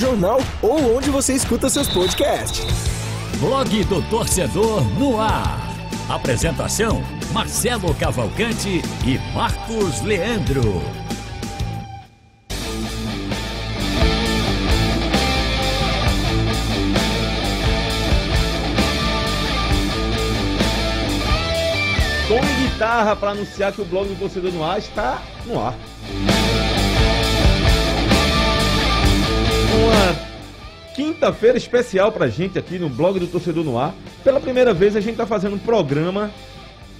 jornal ou onde você escuta seus podcasts. Blog do Torcedor no ar. Apresentação: Marcelo Cavalcante e Marcos Leandro. Tom e guitarra para anunciar que o blog do Torcedor no ar está no ar. Uma quinta-feira especial pra gente aqui no blog do Torcedor no Ar. Pela primeira vez a gente tá fazendo um programa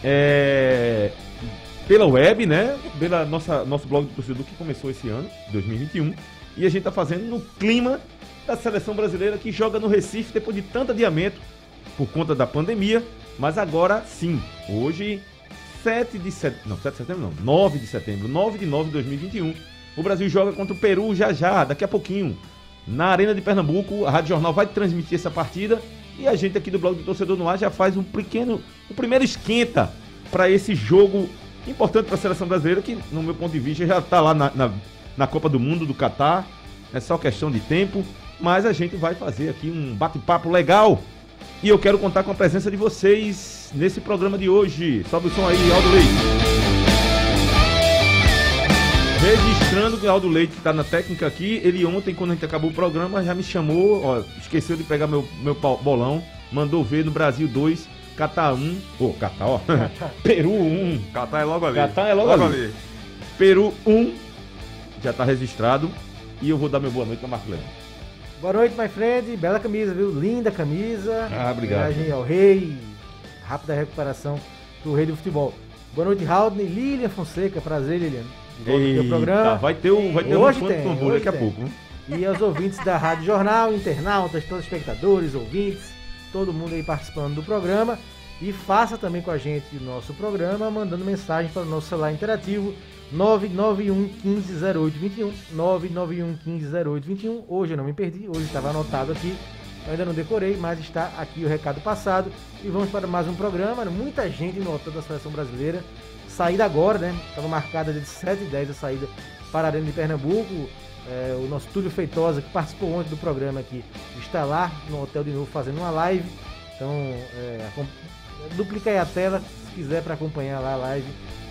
é, pela web, né? Pela nossa nosso blog do Torcedor que começou esse ano, 2021, e a gente tá fazendo no clima da seleção brasileira que joga no Recife depois de tanto adiamento por conta da pandemia, mas agora sim, hoje 7 de setembro, não, 7 de setembro não, 9 de setembro, 9 de 9 de 2021, o Brasil joga contra o Peru já já, daqui a pouquinho na Arena de Pernambuco. A Rádio Jornal vai transmitir essa partida e a gente aqui do Blog do Torcedor no Ar já faz um pequeno, o primeiro esquenta para esse jogo importante para a seleção brasileira que, no meu ponto de vista, já está lá na, na, na, Copa do Mundo do Catar. É só questão de tempo, mas a gente vai fazer aqui um bate-papo legal. E eu quero contar com a presença de vocês nesse programa de hoje. Sobe o som aí, Aldo Leite. Registrando que o Aldo Leite está na técnica aqui. Ele ontem, quando a gente acabou o programa, já me chamou, ó, esqueceu de pegar meu, meu bolão, mandou ver no Brasil 2, Catar 1. Ô, oh, Catar, ó. Peru 1. Catar é logo ali. Catar é logo, logo ali. ali. Peru 1. Já está registrado. E eu vou dar meu boa noite para Marco Leandro. Boa noite, my friend. Bela camisa, viu? Linda camisa. Ah, obrigado. Viagem ao rei. Rápida recuperação do rei do futebol. Boa noite, Haldney. Lilian Fonseca. Prazer, Lilian. Eita, programa. Vai ter um, vai ter hoje um tem, tambor daqui a pouco. E aos ouvintes da Rádio Jornal, internautas, todos espectadores, ouvintes, todo mundo aí participando do programa. E faça também com a gente o nosso programa, mandando mensagem para o nosso celular interativo 991 150821. 991 150821. Hoje eu não me perdi, hoje estava anotado aqui. Eu ainda não decorei, mas está aqui o recado passado. E vamos para mais um programa. Muita gente no hotel da seleção brasileira saída agora, né? Estava marcada de 7 e 10 a saída para a Arena de Pernambuco. É, o nosso Túlio Feitosa, que participou ontem do programa aqui, está lá no hotel de novo fazendo uma live. Então, é, duplica aí a tela se quiser para acompanhar lá a live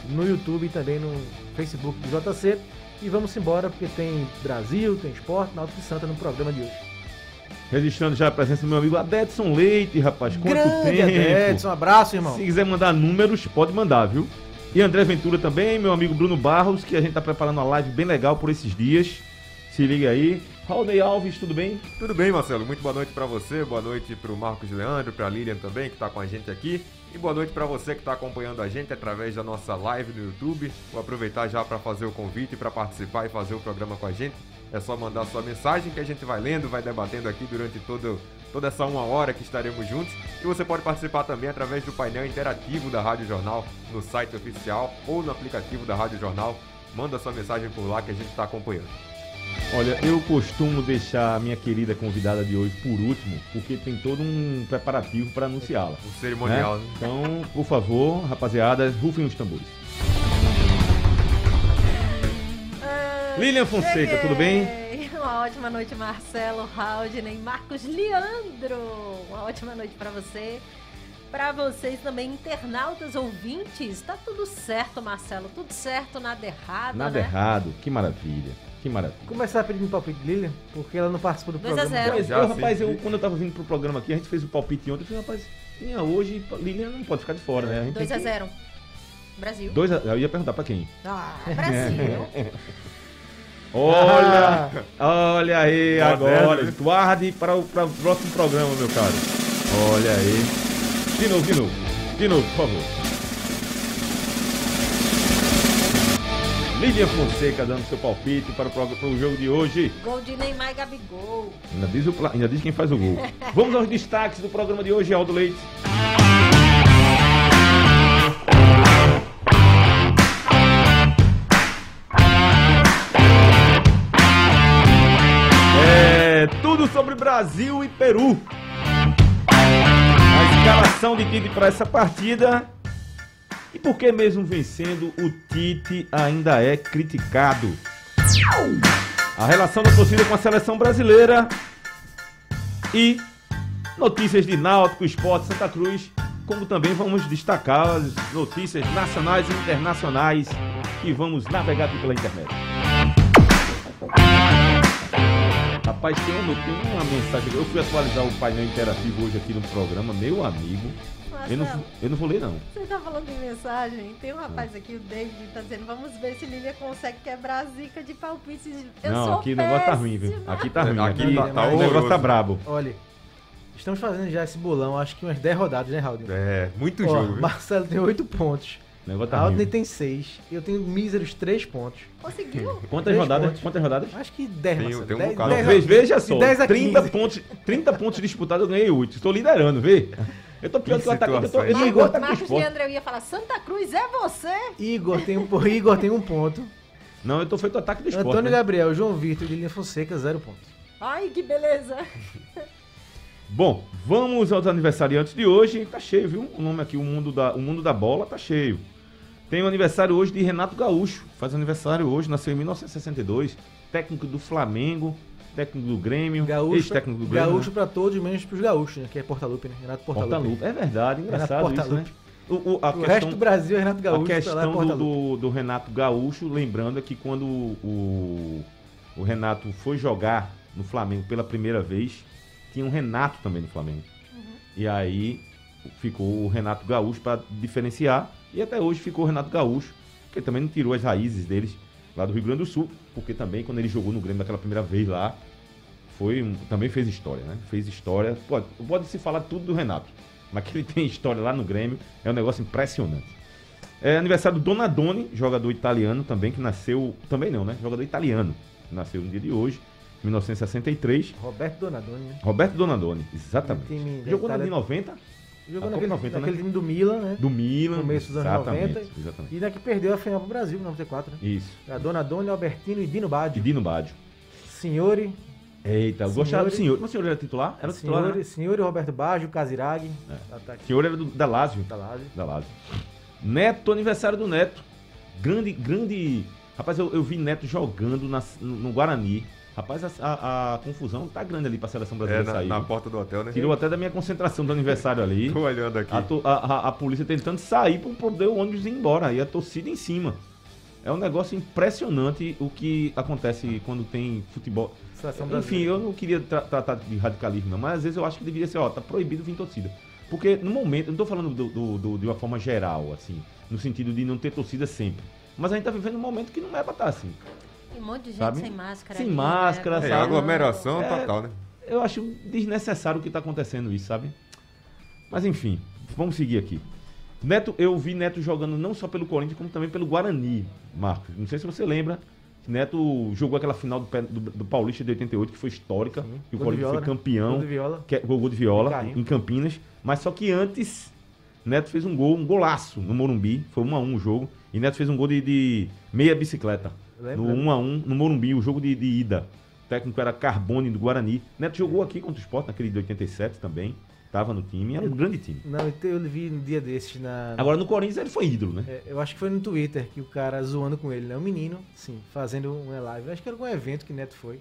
no YouTube e também no Facebook do JC. E vamos embora porque tem Brasil, tem esporte, Náutico e Santa no programa de hoje. Registrando já a presença do meu amigo Adetson Leite, rapaz. Quanto Grande tempo? Adetson, um abraço, irmão. Se quiser mandar números, pode mandar, viu? E André Ventura também, meu amigo Bruno Barros, que a gente tá preparando uma live bem legal por esses dias. Se liga aí. Raulney Alves, tudo bem? Tudo bem, Marcelo. Muito boa noite para você, boa noite para o Marcos Leandro, para a Lilian também, que está com a gente aqui. E boa noite para você que está acompanhando a gente através da nossa live no YouTube. Vou aproveitar já para fazer o convite para participar e fazer o programa com a gente. É só mandar sua mensagem que a gente vai lendo, vai debatendo aqui durante todo, toda essa uma hora que estaremos juntos. E você pode participar também através do painel interativo da Rádio Jornal no site oficial ou no aplicativo da Rádio Jornal. Manda sua mensagem por lá que a gente está acompanhando. Olha, eu costumo deixar a minha querida convidada de hoje por último, porque tem todo um preparativo para anunciá-la. Um cerimonial, né? né? Então, por favor, rapaziada, rufem os tambores. Lilian Fonseca, Cheguei. tudo bem? Ótima noite, Marcelo, Haldner, Marcos Leandro. Uma ótima noite para você. Para vocês também, internautas ouvintes. Tá tudo certo, Marcelo. Tudo certo, nada errado. Nada né? errado. Que maravilha. Que maravilha. Começar pedindo palpite de Lilian, porque ela não participou do 2 a programa. 0. Pois é, sim. rapaz, eu, quando eu tava vindo pro programa aqui, a gente fez o palpite ontem. Eu falei, rapaz, tinha hoje, Lilian não pode ficar de fora, né? A gente 2 tem a que- 0. Brasil. Dois a... Eu ia perguntar pra quem? Ah, Brasil. Olha, olha aí Tá agora. vendo? Guarde para o, para o próximo programa, meu caro. Olha aí. De novo, de novo. De novo, por favor. Lilian Fonseca dando seu palpite para o, para o jogo de hoje. Gol de Neymar e Gabigol. Ainda diz, o, ainda diz quem faz o gol. Vamos aos destaques do programa de hoje, Aldo Leite. Brasil e Peru. A escalação de Tite para essa partida. E por que mesmo vencendo, o Tite ainda é criticado? a relação da torcida com a seleção brasileira e notícias de Náutico, Esporte, Santa Cruz, como também vamos destacar as notícias nacionais e internacionais que vamos navegar pela internet. Rapaz, tem uma, tem uma mensagem. Eu fui atualizar o painel interativo hoje aqui no programa, meu amigo. Eu não, eu não vou ler, não. Você tá falando de mensagem? Tem um rapaz aqui, o David, tá dizendo, vamos ver se Lilia consegue quebrar a zica de palpites. Eu não, sou aqui o negócio tá ruim, viu? Aqui tá ruim. Aqui Aqui, tá- tá o negócio tá brabo. Olha, estamos fazendo já esse bolão, acho que umas 10 rodadas, né, Raul? É, muito Ó, jogo, viu? Marcelo tem 8 pontos. O negócio tá ruim. tem 6. Eu tenho míseros 3 pontos. Conseguiu? Quantas três rodadas? pontos. Quantas rodadas? Acho que 10, Tem- Marcelo. tem um 10, bocado. 10 Não, veja, veja só, de 10 a 30 15. pontos, 30 pontos disputados, eu ganhei 8. Estou liderando, vê? Eu tô pior Que que o atacante, eu tô, eu situação, tô hein? igual o Marcos, esporte. Leandro, eu ia falar, Santa Cruz é você? Igor tem um, Igor tem um ponto. Não, eu tô feito o ataque do esporte. Antônio né? Gabriel, João Vitor e Lilian Fonseca, 0 pontos. Ai, que beleza. Bom, vamos aos aniversariantes de hoje. Tá cheio, viu? O nome aqui, o mundo da, o mundo da bola, tá cheio. Tem o aniversário hoje de Renato Gaúcho. Faz aniversário hoje, nasceu em 1962. Técnico do Flamengo, técnico do Grêmio, Gaúcho, ex-técnico do Grêmio. gaúcho pra todos, menos pros gaúchos, né? Que é Portalupe, né? Renato Portalupe. Portalupe. É verdade, engraçado Renato isso, né? O, o- a O resto do Brasil é Renato Gaúcho, a é questão do, do, do Renato Gaúcho, lembrando é que quando o, o Renato foi jogar no Flamengo pela primeira vez, tinha um Renato também no Flamengo. E aí ficou o Renato Gaúcho para diferenciar, e até hoje ficou o Renato Gaúcho, que também não tirou as raízes deles lá do Rio Grande do Sul, porque também quando ele jogou no Grêmio daquela primeira vez lá, foi um- também fez história, né? Fez história. Pode, pode se falar tudo do Renato, mas que ele tem história lá no Grêmio é um negócio impressionante. É aniversário do Donadoni, jogador italiano também, que nasceu. Também não, né? Jogador italiano. Nasceu no dia de hoje, 1963. Roberto Donadoni, né? Roberto Donadoni, exatamente. Jogou Itália. de 90, Jogou naquele, Copa 90, naquele né? time do Milan, né? do Milan. Começo dos anos exatamente, 90. Exatamente. E daqui perdeu a final pro Brasil, em 94, né? Isso. A Donadoni, Albertino e Dino De Baggio. Dino Baggio. Senhori, Eita, eu gostava do senhor. O senhor era titular? Era titular, né? Senhori Roberto Baggio, Casiraghi, É. senhor era do, da Lazio. da Lazio. da Lazio. Neto, aniversário do Neto. Grande, grande. Rapaz, eu, eu vi Neto jogando na- no, no Guarani. Rapaz, a, a- a confusão tá grande ali pra seleção É, brasileira na, sair. na porta do hotel, né? Tirou até da minha concentração do aniversário ali. Tô olhando aqui. A, to- a- a- a polícia tentando sair pra poder o ônibus ir embora. E a torcida em cima. É um negócio impressionante o que acontece quando tem futebol. Seleção Enfim, eu não queria tra- tratar de radicalismo, não, mas às vezes eu acho que deveria ser, ó, tá proibido vir torcida. Porque no momento, eu não tô falando do- do- do- de uma forma geral, assim, no sentido de não ter torcida sempre. Mas a gente tá vivendo um momento que não é pra estar assim. Tem um monte de gente Sabe? sem máscara. Sem ali, máscara, né? É, sabe? aglomeração É. total, né? Eu acho desnecessário o que tá acontecendo isso, sabe? Mas enfim, vamos seguir aqui. Neto, eu vi Neto jogando não só pelo Corinthians, como também pelo Guarani, Marcos. Não sei se você lembra. Neto jogou aquela final do, do- do Paulista de 88, que foi histórica. Sim. E o Gol Corinthians Viola, foi né? campeão. Gol de Viola. que é, gol de viola em Campinas. Mas só que antes, Neto fez um gol, um golaço no Morumbi. Foi 1 a 1 o jogo. E Neto fez um gol de, de meia bicicleta. No lembro. 1 a 1 no Morumbi, o jogo de, de ida. O técnico era Carbone do Guarani. Neto jogou aqui contra o Sport, naquele de 87 também. Tava no time, era um grande time. Não, eu vi um dia desses na. Agora no Corinthians ele foi ídolo, né? É, eu acho que foi no Twitter que o cara zoando com ele, né? Um menino, sim, fazendo uma live. Acho que era algum evento que Neto foi.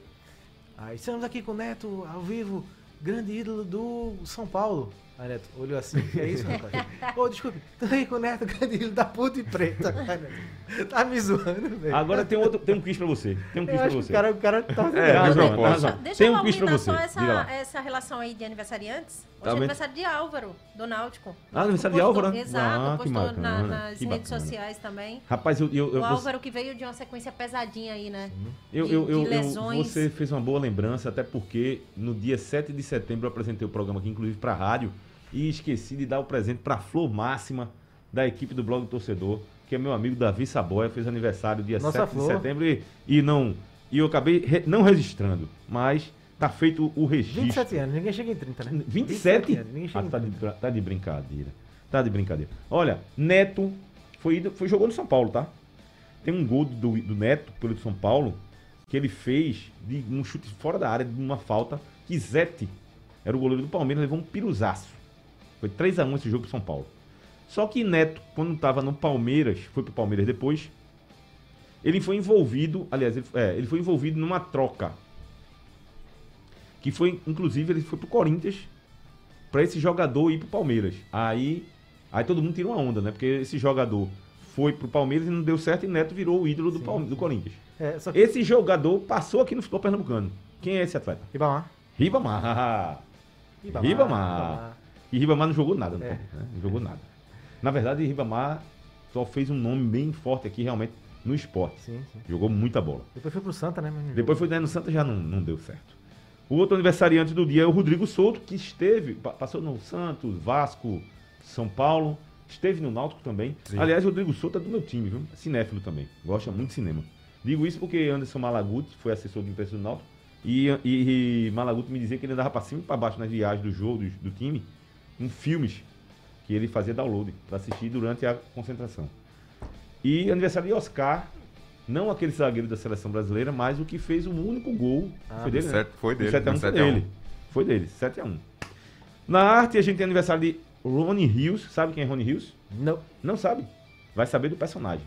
Aí estamos aqui com o Neto ao vivo, grande ídolo do São Paulo. Aí Neto olhou assim, que é isso, rapaz? Ô, desculpe, tô aí com o Neto, ídolo da puta e preta. Neto, tá me zoando, velho. Agora tem outro, tem um quiz pra você. Tem um quiz eu pra acho que você. o cara, o cara tá É, de propósito. tem razão. Deixa Tem eu um quiz pra aumentar você. só essa, essa relação aí de aniversariantes. Hoje Tá é aniversário de Álvaro, do Náutico. Ah, aniversário de Postou- Álvaro? Exato, Ah, postou bacana, na- nas que redes bacana. sociais também. Rapaz, eu, eu, eu, o Álvaro que veio de uma sequência pesadinha aí, né? Eu, de- eu, de eu, eu- lesões. você fez uma boa lembrança, até porque no dia 7 de setembro eu apresentei o programa aqui, inclusive para rádio, e esqueci de dar o presente para a Flor Máxima da equipe do Blog do Torcedor, que é meu amigo Davi Saboia, fez aniversário dia Nossa 7 Flor. de setembro e, e não e eu acabei re- não registrando, mas tá feito o registro. 27 anos, ninguém chega em 30, né? 27? anos, ninguém Ah, chega em tá, de, 30. tá de brincadeira. Tá de brincadeira. Olha, Neto foi, foi jogou no São Paulo, tá? Tem um gol do, do Neto pelo São Paulo que ele fez de um chute fora da área, de uma falta, que Zete, era o goleiro do Palmeiras, levou um piruzaço. Foi 3 a 1 esse jogo pro São Paulo. Só que Neto, quando tava no Palmeiras, foi pro Palmeiras depois, ele foi envolvido, aliás, ele, é, ele foi envolvido numa troca. Que foi, inclusive, ele foi pro Corinthians para esse jogador ir pro Palmeiras. Aí, aí todo mundo tira uma onda, né? Porque esse jogador foi pro Palmeiras e não deu certo e Neto virou o ídolo do, Palme- do Corinthians. É, que... Esse jogador passou aqui no futebol pernambucano. Quem é esse atleta? Ribamar. Ribamar. Ribamar. E Ribamar não jogou nada no É. Né? Não jogou nada. Na verdade, Ribamar só fez um nome bem forte aqui, realmente, no esporte. Sim, sim. Jogou muita bola. Depois foi pro Santa, né? não Depois foi daí no Santa já não, não deu certo. O outro aniversariante do dia é o Rodrigo Souto, que esteve, pa- passou no Santos, Vasco, São Paulo, esteve no Náutico também. Sim. Aliás, o Rodrigo Souto é do meu time, viu? É cinéfilo também. Gosta muito de cinema. Digo isso porque Anderson Malaguti foi assessor de imprensa do Náutico e, e, e Malaguti me dizia que ele andava pra cima e pra baixo nas viagens do jogo, do, do time, com filmes que ele fazia download para assistir durante a concentração. E aniversário de Oscar, não aquele zagueiro da seleção brasileira, mas o que fez o único gol. Ah, foi dele, né? foi O dele, 7 a 1 do foi 7 a 1. dele. Foi dele, 7 a 1 Na arte, a gente tem aniversário de Ronnie Hills. Sabe quem é Ronnie Hills? Não. Não sabe? Vai saber do personagem.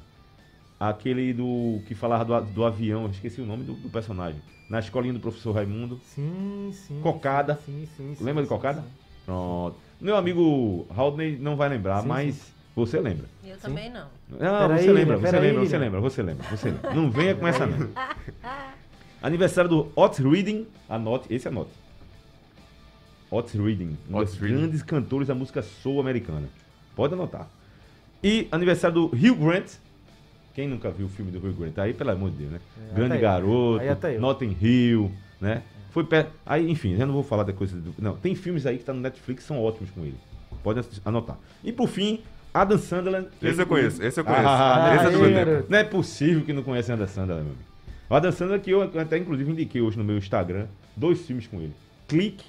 Aquele do que falava do, do avião, eu esqueci o nome do, do personagem. Na escolinha do professor Raimundo. Sim, sim. Cocada. Sim, sim, sim. Lembra de sim, Cocada? sim. Pronto. Meu amigo Haldney não vai lembrar, Sim, mas você lembra. Eu também não. Peraí, você lembra, Lilian, você peraí, lembra, você Lilian. lembra, você lembra, você lembra. Não venha com essa não. Aniversário do Otis Reading, anote, esse anote. Otis Reading, um Otis dos Reading. grandes cantores da música soul americana. Pode anotar. E aniversário do Hugh Grant. Quem nunca viu o filme do Hugh Grant? Aí, pelo amor de Deus, né? É, Grande até eu. garoto, Aí eu. Notting Hill, né? Foi perto. Aí, enfim, já não vou falar da coisa do. Não, tem filmes aí que tá no Netflix que são ótimos com ele. Pode anotar. E por fim, Adam Sandler. Esse eu conheço, esse eu conheço. Ah, esse é do meu não é possível que não conheça Adam Sandler, meu amigo. O Adam Sandler que eu até inclusive indiquei hoje no meu Instagram, dois filmes com ele. Clique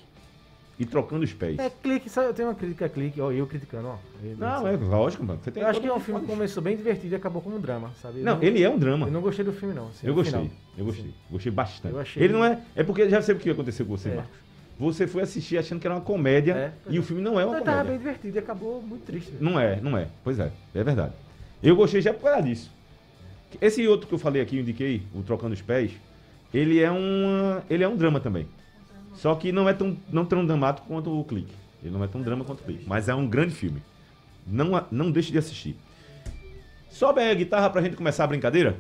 e Trocando os Pés. É, clique, sabe, eu tenho uma crítica a clique, ó, eu criticando, ó. Eu- Não, é lógico, mano. Você tem Eu acho que é um filme que começou bem divertido e acabou como um drama, sabe? Eu Não, ele é um drama. Eu não gostei do filme, não. assim, Eu gostei, final. eu gostei. Gostei bastante. Eu achei- Ele não é. É porque já sei o que aconteceu com você, É. Marcos. Você foi assistir achando que era uma comédia É, e é. o filme não é uma Ele tava bem comédia. divertido e acabou muito triste. Não é, não é. Pois é, é verdade. Eu gostei já por causa disso. Esse outro que eu falei aqui, eu indiquei, o Trocando os Pés, ele é um, ele é um drama também. Só que não é tão, não tão dramático quanto o Clique. Ele não é tão drama quanto o Clique. Mas é um grande filme. Não, não deixe de assistir. Sobe aí a guitarra pra gente começar a brincadeira.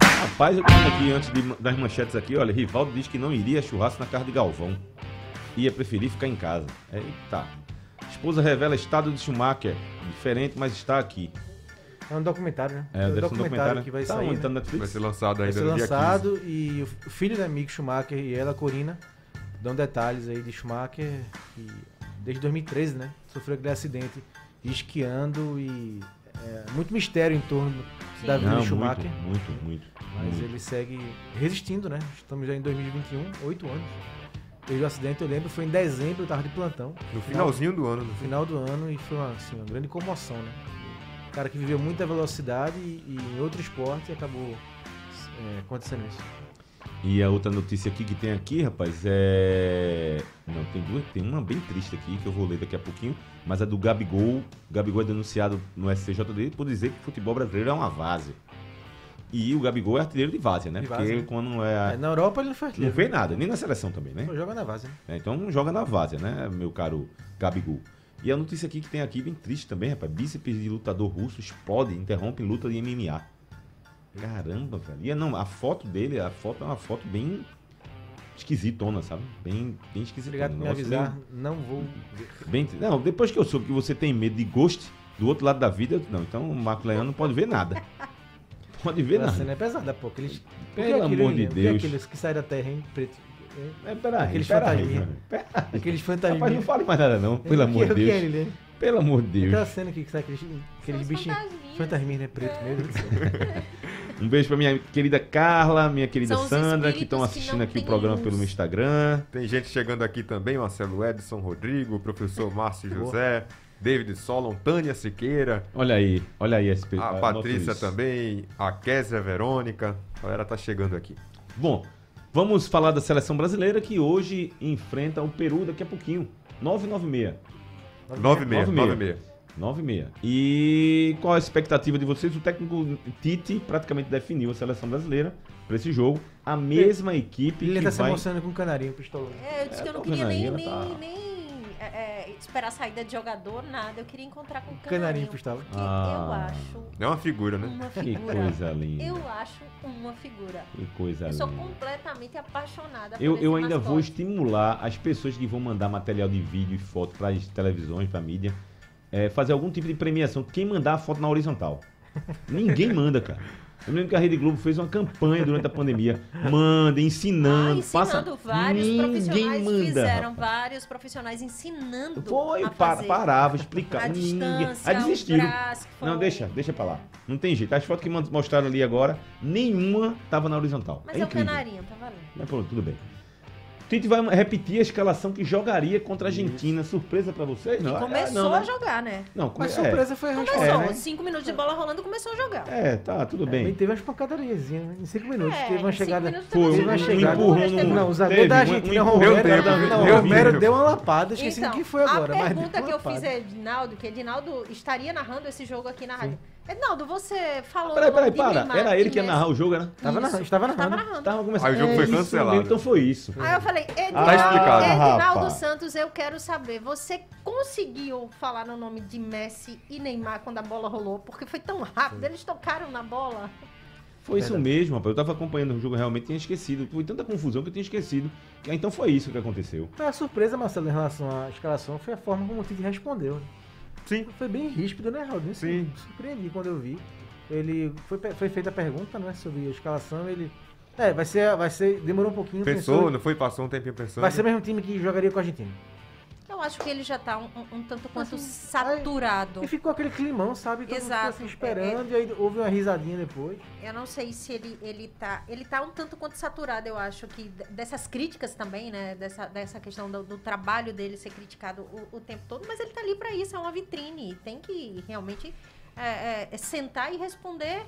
Rapaz, eu tenho aqui antes de- das manchetes aqui, olha, Rivaldo diz que não iria churrasco na casa de Galvão. Ia preferir ficar em casa. Eita. Esposa revela estado de Schumacher. Diferente, mas está aqui. É um documentário, né? É, um ser um documentário, documentário que vai tá sair. onde? Tá né? Vai Netflix? ser lançado Vai ainda ser no dia 15. lançado e o filho da Mick Schumacher e ela, Corina, dão detalhes aí de Schumacher que desde 2013, né? Sofreu aquele acidente esquiando e é, muito mistério em torno da vida Não, de Schumacher. muito, muito, muito. Mas muito. ele segue resistindo, né? Estamos já em 2021, oito anos. Desde o acidente, eu lembro, foi em dezembro, eu tava de plantão. No finalzinho do ano. No final do ano e foi uma, assim, uma grande comoção, né? Cara que viveu muita velocidade e, e em outro esporte acabou é, acontecendo isso. E a outra notícia aqui que tem aqui, rapaz, é. Não, tem duas. Tem uma bem triste aqui que eu vou ler daqui a pouquinho, mas a do Gabigol. O Gabigol é denunciado no STJD por dizer que o futebol brasileiro é uma várzea. E o Gabigol é artilheiro de várzea, né? De Porque várzea, quando não é. É, na Europa ele não foi Não artilheiro. fez nada, nem na seleção também, né? Joga na né? É, então joga na várzea, né, meu caro Gabigol? E a notícia aqui que tem aqui, bem triste também, rapaz. Bíceps de lutador russo explode, interrompe luta de MMA. Caramba, velho. E não, a foto dele, a foto é uma foto bem esquisitona, sabe? Bem, bem esquisitona. Obrigado por me avisar. Não vou ver. Bem, bem- não, depois que eu soube que você tem medo de ghost do outro lado da vida, eu- não, então o Marco Leão não pode ver nada. Pode ver A nada. cena é pesada, pô. Aqueles, Pelo é aquilo, amor de? O que é Deus. aqueles que saem da terra, hein? Preto. É, É, peraí, Aqueles peraí, fantasminha. peraí. Aqueles Rapaz, fantasminhas. não fale mais nada não, pelo O amor que- de que é Deus. ele, né? Pelo amor de Aquela Deus. cena aqui que sai aqueles, aqueles os bichinhos. fantasminhas. Fantasminha, né? Preto mesmo. Um beijo pra minha querida Carla, minha querida São Sandra, que estão que assistindo não aqui o programa luz. pelo meu Instagram. Tem gente chegando aqui também, Marcelo Edson Rodrigo, professor Márcio José, David Solon, Tânia Siqueira, Olha aí, olha aí esse a Patrícia também, a Késia Verônica. A galera tá chegando aqui. Bom, vamos falar da seleção brasileira que hoje enfrenta o Peru daqui a pouquinho. 996. 96, 96. 9 e meia. E qual a expectativa de vocês? O técnico Tite praticamente definiu a seleção brasileira para esse jogo. A mesma equipe Ele que tá se vai... emocionando com o canarinho pistoleiro. É, eu disse É, que eu não queria nem, nem, tá- nem é, é, esperar a saída de jogador, nada. Eu queria encontrar com o Canarinho Canarinho. pistola. Ah. eu acho É uma figura, né? uma Que figura. coisa linda. Eu acho uma figura. Que coisa Eu sou linda. completamente apaixonada Eu, por eu ainda vou mascote. estimular as pessoas que vão mandar material de vídeo e foto para as televisões, para mídia, é, fazer algum tipo de premiação. Quem mandar a foto na horizontal. Ninguém manda, cara. Eu lembro que a Rede Globo fez uma campanha durante a pandemia. Manda, Ah, ensinando, ensinando passa. vários Ninguém profissionais manda. fizeram vários profissionais ensinando Foi, a pa- fazer parava, explicava. a Ninguém. Aí desistiram. foi Não, deixa, deixa pra lá. Não tem jeito. As fotos que mostraram ali agora, nenhuma tava na horizontal. Mas é é o canarinho, tá valendo. Mas pronto, tudo bem. Tite vai repetir a escalação que jogaria contra a Argentina. Surpresa pra vocês? Não, Ah, começou não, a né? jogar, né? Não, come... Mas é. surpresa foi a Começou, resposta. né? cinco minutos de bola rolando, começou a jogar. É, tá, tudo Bem, bem. teve umas pancadariazinhas em 5 minutos. É, teve uma em cinco chegada. minutos Foi, teve uma um chegada. empurrão Teve- no... Não, o zagueiro da Argentina, um Romero, não, deu Romero deu uma lapada, esqueci Então, do que foi agora. a pergunta que eu fiz é Edinaldo, que Edinaldo estaria narrando esse jogo aqui na rádio. Edinaldo, você falou Peraí, nome peraí, de para. Neymar Era ele que ia narrar o jogo, né? Tava narrando, estava narrando. narrando. Tava começando. Aí o jogo É foi cancelado. Então foi isso. Aí eu falei, Tá explicado. Edinaldo rapaz. Santos, eu quero saber, você conseguiu falar no nome de Messi e Neymar quando a bola rolou? Porque foi tão rápido, eles tocaram na bola. Foi isso mesmo, rapaz. Eu tava acompanhando o jogo realmente tinha esquecido. Foi tanta confusão que eu tinha esquecido. Então foi isso que aconteceu. Foi a surpresa, Marcelo, em relação à escalação foi a forma como o Tite respondeu. Sim. Foi bem ríspido, né, Raul? Me Sim. Me surpreendi quando eu vi. Ele foi, foi feita a pergunta, né, sobre a escalação. Ele. É, vai ser. Vai ser. Demorou um pouquinho. Pensou, pensou- não foi? Passou um tempinho pensando. Vai ser o mesmo time que jogaria com a Argentina. Eu acho que ele já tá um, um- tanto quanto Assim, saturado. E ficou aquele climão, sabe? Todo mundo Exato. assim esperando, e aí houve uma risadinha depois. Eu não sei se ele, ele tá. Ele tá um tanto quanto saturado, eu acho, que dessas críticas também, né? Dessa, dessa questão do, do trabalho dele ser criticado o, o tempo todo, mas ele tá ali pra isso, é uma vitrine. Tem que realmente é, é, é sentar e responder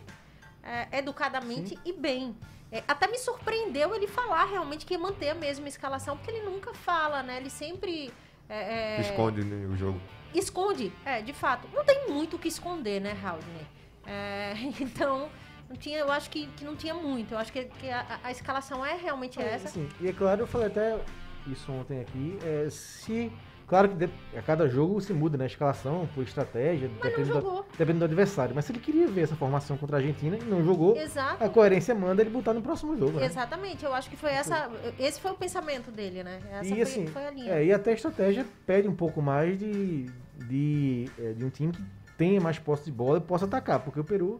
é, educadamente e bem. É, até me surpreendeu ele falar realmente que manter a mesma escalação, porque ele nunca fala, né? Ele sempre. É, é, Esconde né, o jogo. Esconde, é, de fato. Não tem muito o que esconder, né, Haldner? É, então, não tinha, eu acho que, que não tinha muito. Eu acho que, que a, a escalação é realmente essa. Assim, e é claro, eu falei até isso ontem aqui. É, se. Claro que de- a cada jogo se muda, né? A escalação, por estratégia, Mas não depende do, depende do adversário. Mas se ele queria ver essa formação contra a Argentina e não jogou, Exato. a coerência manda ele botar no próximo jogo. Né? Exatamente, eu acho que foi essa. Esse foi o pensamento dele, né? Essa E foi, assim, foi a linha. é, e até a estratégia pede um pouco mais de, de, é, de um time que tenha mais posse de bola e possa atacar, porque o Peru,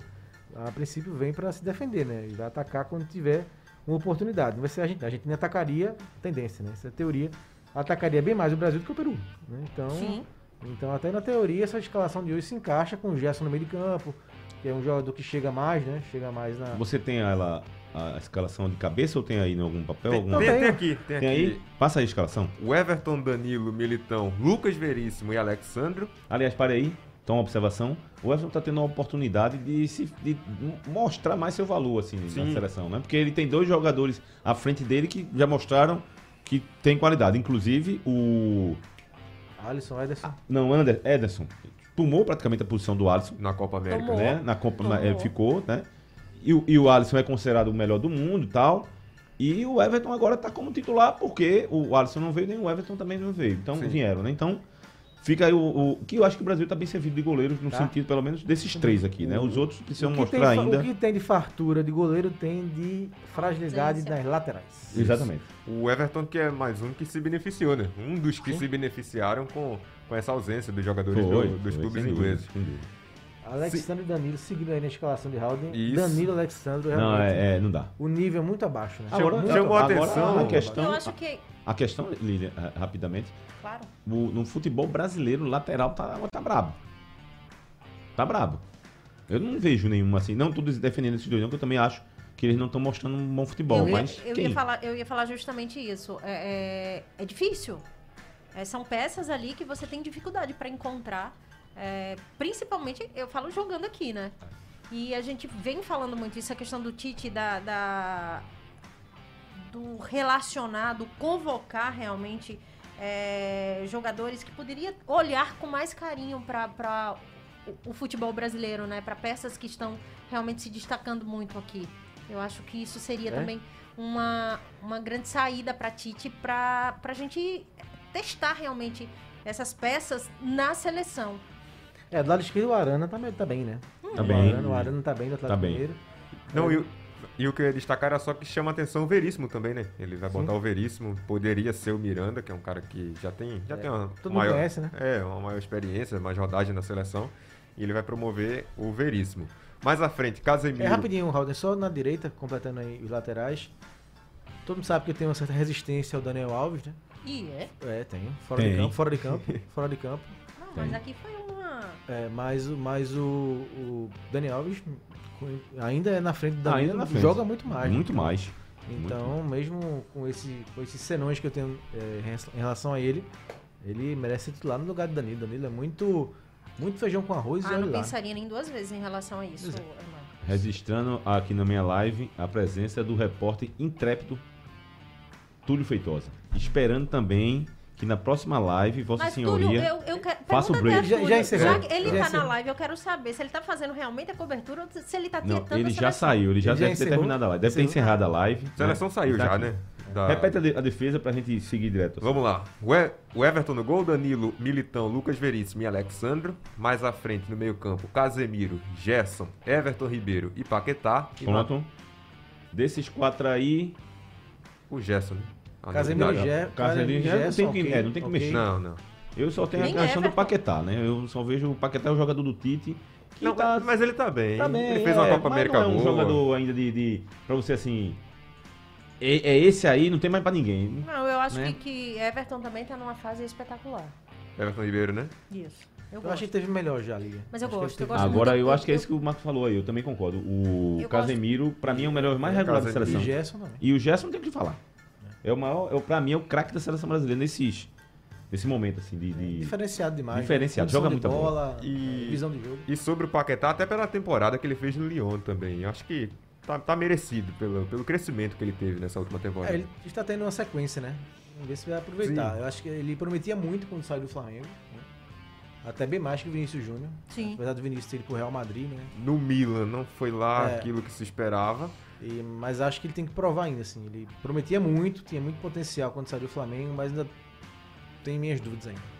a princípio, vem para se defender, né? Ele vai atacar quando tiver uma oportunidade. Não vai ser a Argentina. A Argentina atacaria, tendência, né? Essa é a teoria. Atacaria bem mais o Brasil do que o Peru. Né? Então, Sim. então, até na teoria, essa escalação de hoje se encaixa com o Gerson no meio de campo, que é um jogador que chega mais, né? Chega mais na. Você tem ela a escalação de cabeça ou tem aí em algum papel? Tem, alguma... tem- tem. aqui, tem, Tem aqui. aí? Passa aí a escalação. O Everton, Danilo, Militão, Lucas Veríssimo e Alexandro. Aliás, pare aí. Então, uma observação. O Everton tá tendo uma oportunidade de, se, de mostrar mais seu valor, assim, Sim. na seleção, né? Porque ele tem dois jogadores à frente dele que já mostraram que tem qualidade. Inclusive, o... Alisson, Ederson. Não, Ander, Ederson. Tomou praticamente a posição do Alisson. Na Copa América. Tomou. né? Na Copa Tomou. eh, ficou, né? E, o- e o Alisson é considerado o melhor do mundo e tal. E o Everton agora tá como titular porque o Alisson não veio nem o Everton também não veio. Então Sim. vieram, né? Então fica aí o, o- que eu acho que o Brasil tá bem servido de goleiros no Tá. sentido pelo menos desses três aqui, né? Os outros precisam mostrar tem, ainda. O que tem de fartura de goleiro tem de fragilidade Ausência. nas laterais. Exatamente. O Everton que é mais um que se beneficiou, né? Um dos que Sim. se beneficiaram com, com essa ausência dos jogadores Foi, do- dos foi, clubes ingleses. Alexandre e Danilo seguindo aí na escalação de Haldane. Isso. Danilo e Alexandre Não, é, é, não dá. O nível é muito abaixo, né? Agora, Chamou- chamou a agora atenção. a questão, Eu acho que. a questão, Lilian, eh, rapidamente, Claro. o- no futebol brasileiro, o lateral tá, tá brabo. Tá brabo. Eu não vejo nenhuma assim. Não tô defendendo esses dois, não, que eu também acho que eles não estão mostrando um bom futebol. eu, ia, mas eu, quem? ia falar, eu ia falar justamente isso. É, é, é difícil. É, são peças ali que você tem dificuldade para encontrar. É, principalmente, eu falo jogando aqui, né? E a gente vem falando muito isso, a questão do Tite, da, da- do relacionar, do convocar realmente é, jogadores que poderia olhar com mais carinho para o, o futebol brasileiro, né? Para peças que estão realmente se destacando muito aqui. Eu acho que isso seria É? também uma, uma grande saída para Tite para a gente testar realmente essas peças na seleção. É, do lado esquerdo o Arana tá, tá bem, né? Tá o bem. Arana, o Arana tá bem do Atlético Tá bem. Mineiro. Não, e, o- e o que eu ia destacar era só que chama atenção o Veríssimo também, né? Ele vai botar o Veríssimo, poderia ser o Miranda, que é um cara que já tem, já tem uma todo mundo maior, conhece, né? É, uma maior experiência, mais rodagem na seleção. E ele vai promover o Veríssimo. Mais à frente, Casemiro. É rapidinho, Raul, só na direita, completando aí os laterais. Todo mundo sabe que tem uma certa resistência ao Daniel Alves, né? E é. É, tem. Fora Tem. de campo, fora de campo, fora de campo. Não, mas Tem. aqui foi uma. É, mas o, mas o, o Daniel Alves ainda é na frente do Danilo, Ainda na frente. joga muito mais. né? Muito mais. Então, mesmo com, esse, com esses senões que eu tenho é, em relação a ele, ele merece ser titular no lugar do Danilo. Danilo é muito, muito feijão com arroz e Ah, olha não lá. pensaria nem duas vezes em relação a isso, é. Registrando aqui na minha live a presença do repórter intrépido Túlio Feitosa. Esperando também que na próxima live, Vossa Mas, Senhoria. Túlio, eu, eu quero. faça o break. Já- já encerrou. que ele Já tá na live, eu quero saber se ele tá fazendo realmente a cobertura ou se ele tá Não, tentando. ele a já seleção. saiu, ele já Ele já deve ter terminado a live. Deve ter Encerrou? encerrado a live. A seleção né? saiu Tá já, aqui. né? Da- Repete a, de- a defesa pra gente seguir direto. Vamos lá. O, e- o Everton no gol, Danilo, Militão, Lucas Veríssimo e Alexandro. Mais à frente no meio-campo, Casemiro, Gerson, Everton Ribeiro e Paquetá. E na- Pronto. Desses quatro aí. o Gerson, né? Casemiro novidade. Gé- Casemiro já não Gerson, tem que- é, não tem que ok. mexer. Não, não. Eu só tenho Nem a questão do Everton. Paquetá, né? Eu só vejo o Paquetá é o jogador do Tite. Que Não, tá, mas ele tá bem. tá bem. ele fez uma é, Copa América não é um boa. jogador ainda de, de. Pra você assim. É, é esse aí, não tem mais pra ninguém. Não, eu acho Né? que, que Everton também tá numa fase espetacular. Everton Ribeiro, né? Isso. Eu, Eu gosto. achei que teve melhor já a liga. Mas eu Acho gosto, eu gosto Agora muito. eu acho que é isso que o Marcos falou aí, eu também concordo. O Eu Casemiro, pra mim, é o melhor, mais É, regular da seleção. E Gerson também. E o Gerson não tem o que falar. É o maior, é, pra mim, é o craque da seleção brasileira nesses, nesse momento, assim, de. de- Diferenciado demais. Diferenciado, Condição joga de muita bola, E- visão de jogo. E sobre o Paquetá, até pela temporada que ele fez no Lyon também. Eu acho que tá, tá merecido pelo, pelo crescimento que ele teve nessa última temporada. É, ele está tendo uma sequência, né? Vamos ver se vai aproveitar. Sim. Eu acho que ele prometia muito quando saiu do Flamengo. né? Até bem mais que o Vinícius Júnior. Sim. Apesar do Vinícius ter ido pro Real Madrid, né? No Milan não foi lá É. aquilo que se esperava. E- mas acho que ele tem que provar ainda, assim. Ele prometia muito, tinha muito potencial quando saiu do Flamengo, mas ainda tem minhas dúvidas ainda.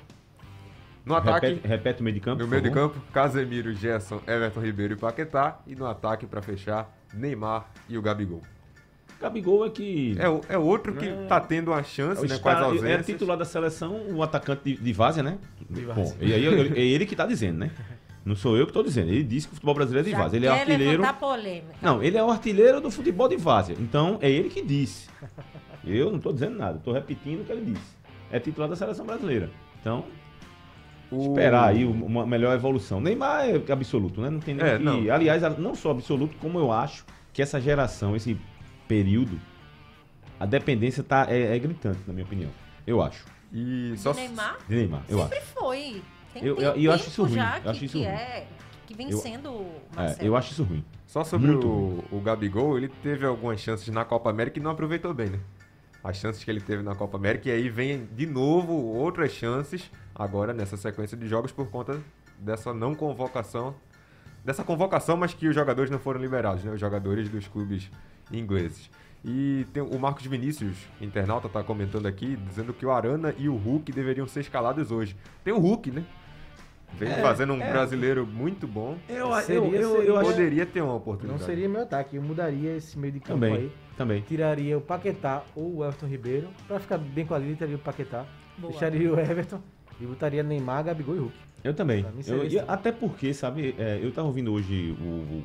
No ataque, repete, repete o meio de campo. no meio de campo, Casemiro, Gerson, Everton Ribeiro e Paquetá. E no ataque, pra fechar, Neymar e o Gabigol. Gabigol é que. É, é outro que É. tá tendo uma chance, o né, com as é titular da seleção, o atacante de, de Várzea, né? De Bom, e aí é ele que tá dizendo, né? Não sou eu que tô dizendo. Ele disse que o futebol brasileiro é de Já Várzea. Ele é artilheiro. polêmica. Não, ele é o artilheiro do futebol de Várzea. Então, é ele que disse. Eu não tô dizendo nada, tô repetindo o que ele disse. É titular da seleção brasileira. Então, O- esperar aí uma melhor evolução. Neymar é absoluto, né? Não tem nem É, que... não. Aliás, não só absoluto, como eu acho que essa geração, esse período, a dependência tá, é, é gritante, na minha opinião. Eu acho. E só De Neymar De Neymar, eu acho. sempre foi. Tem, Eu- tem eu- e eu acho isso ruim, já eu que, acho isso que ruim. é que vem Eu- sendo É, Marcelo. eu acho isso ruim. Só sobre Muito o, o Gabigol, ele teve algumas chances na Copa América e não aproveitou bem, né? As chances que ele teve na Copa América e aí vem de novo outras chances agora nessa sequência de jogos por conta dessa não convocação, dessa convocação, mas que os jogadores não foram liberados, né? Os jogadores dos clubes ingleses. E tem o Marcos Vinícius, internauta, tá comentando aqui, dizendo que o Arana e o Hulk deveriam ser escalados hoje. Tem o Hulk, né? Vem É, fazendo um é. brasileiro muito bom. Eu, Seria- eu, eu, eu acho... Poderia ter uma Não oportunidade. seria meu ataque. Eu mudaria esse meio de campo Também, aí. também. Tiraria o Paquetá ou o Everton Ribeiro. Pra ficar bem com a linha, tiraria o Paquetá. Boa. Deixaria o Everton e botaria Neymar, Gabigol e Hulk. Eu também. Eu- e até porque, sabe, é, eu tava ouvindo hoje o, o,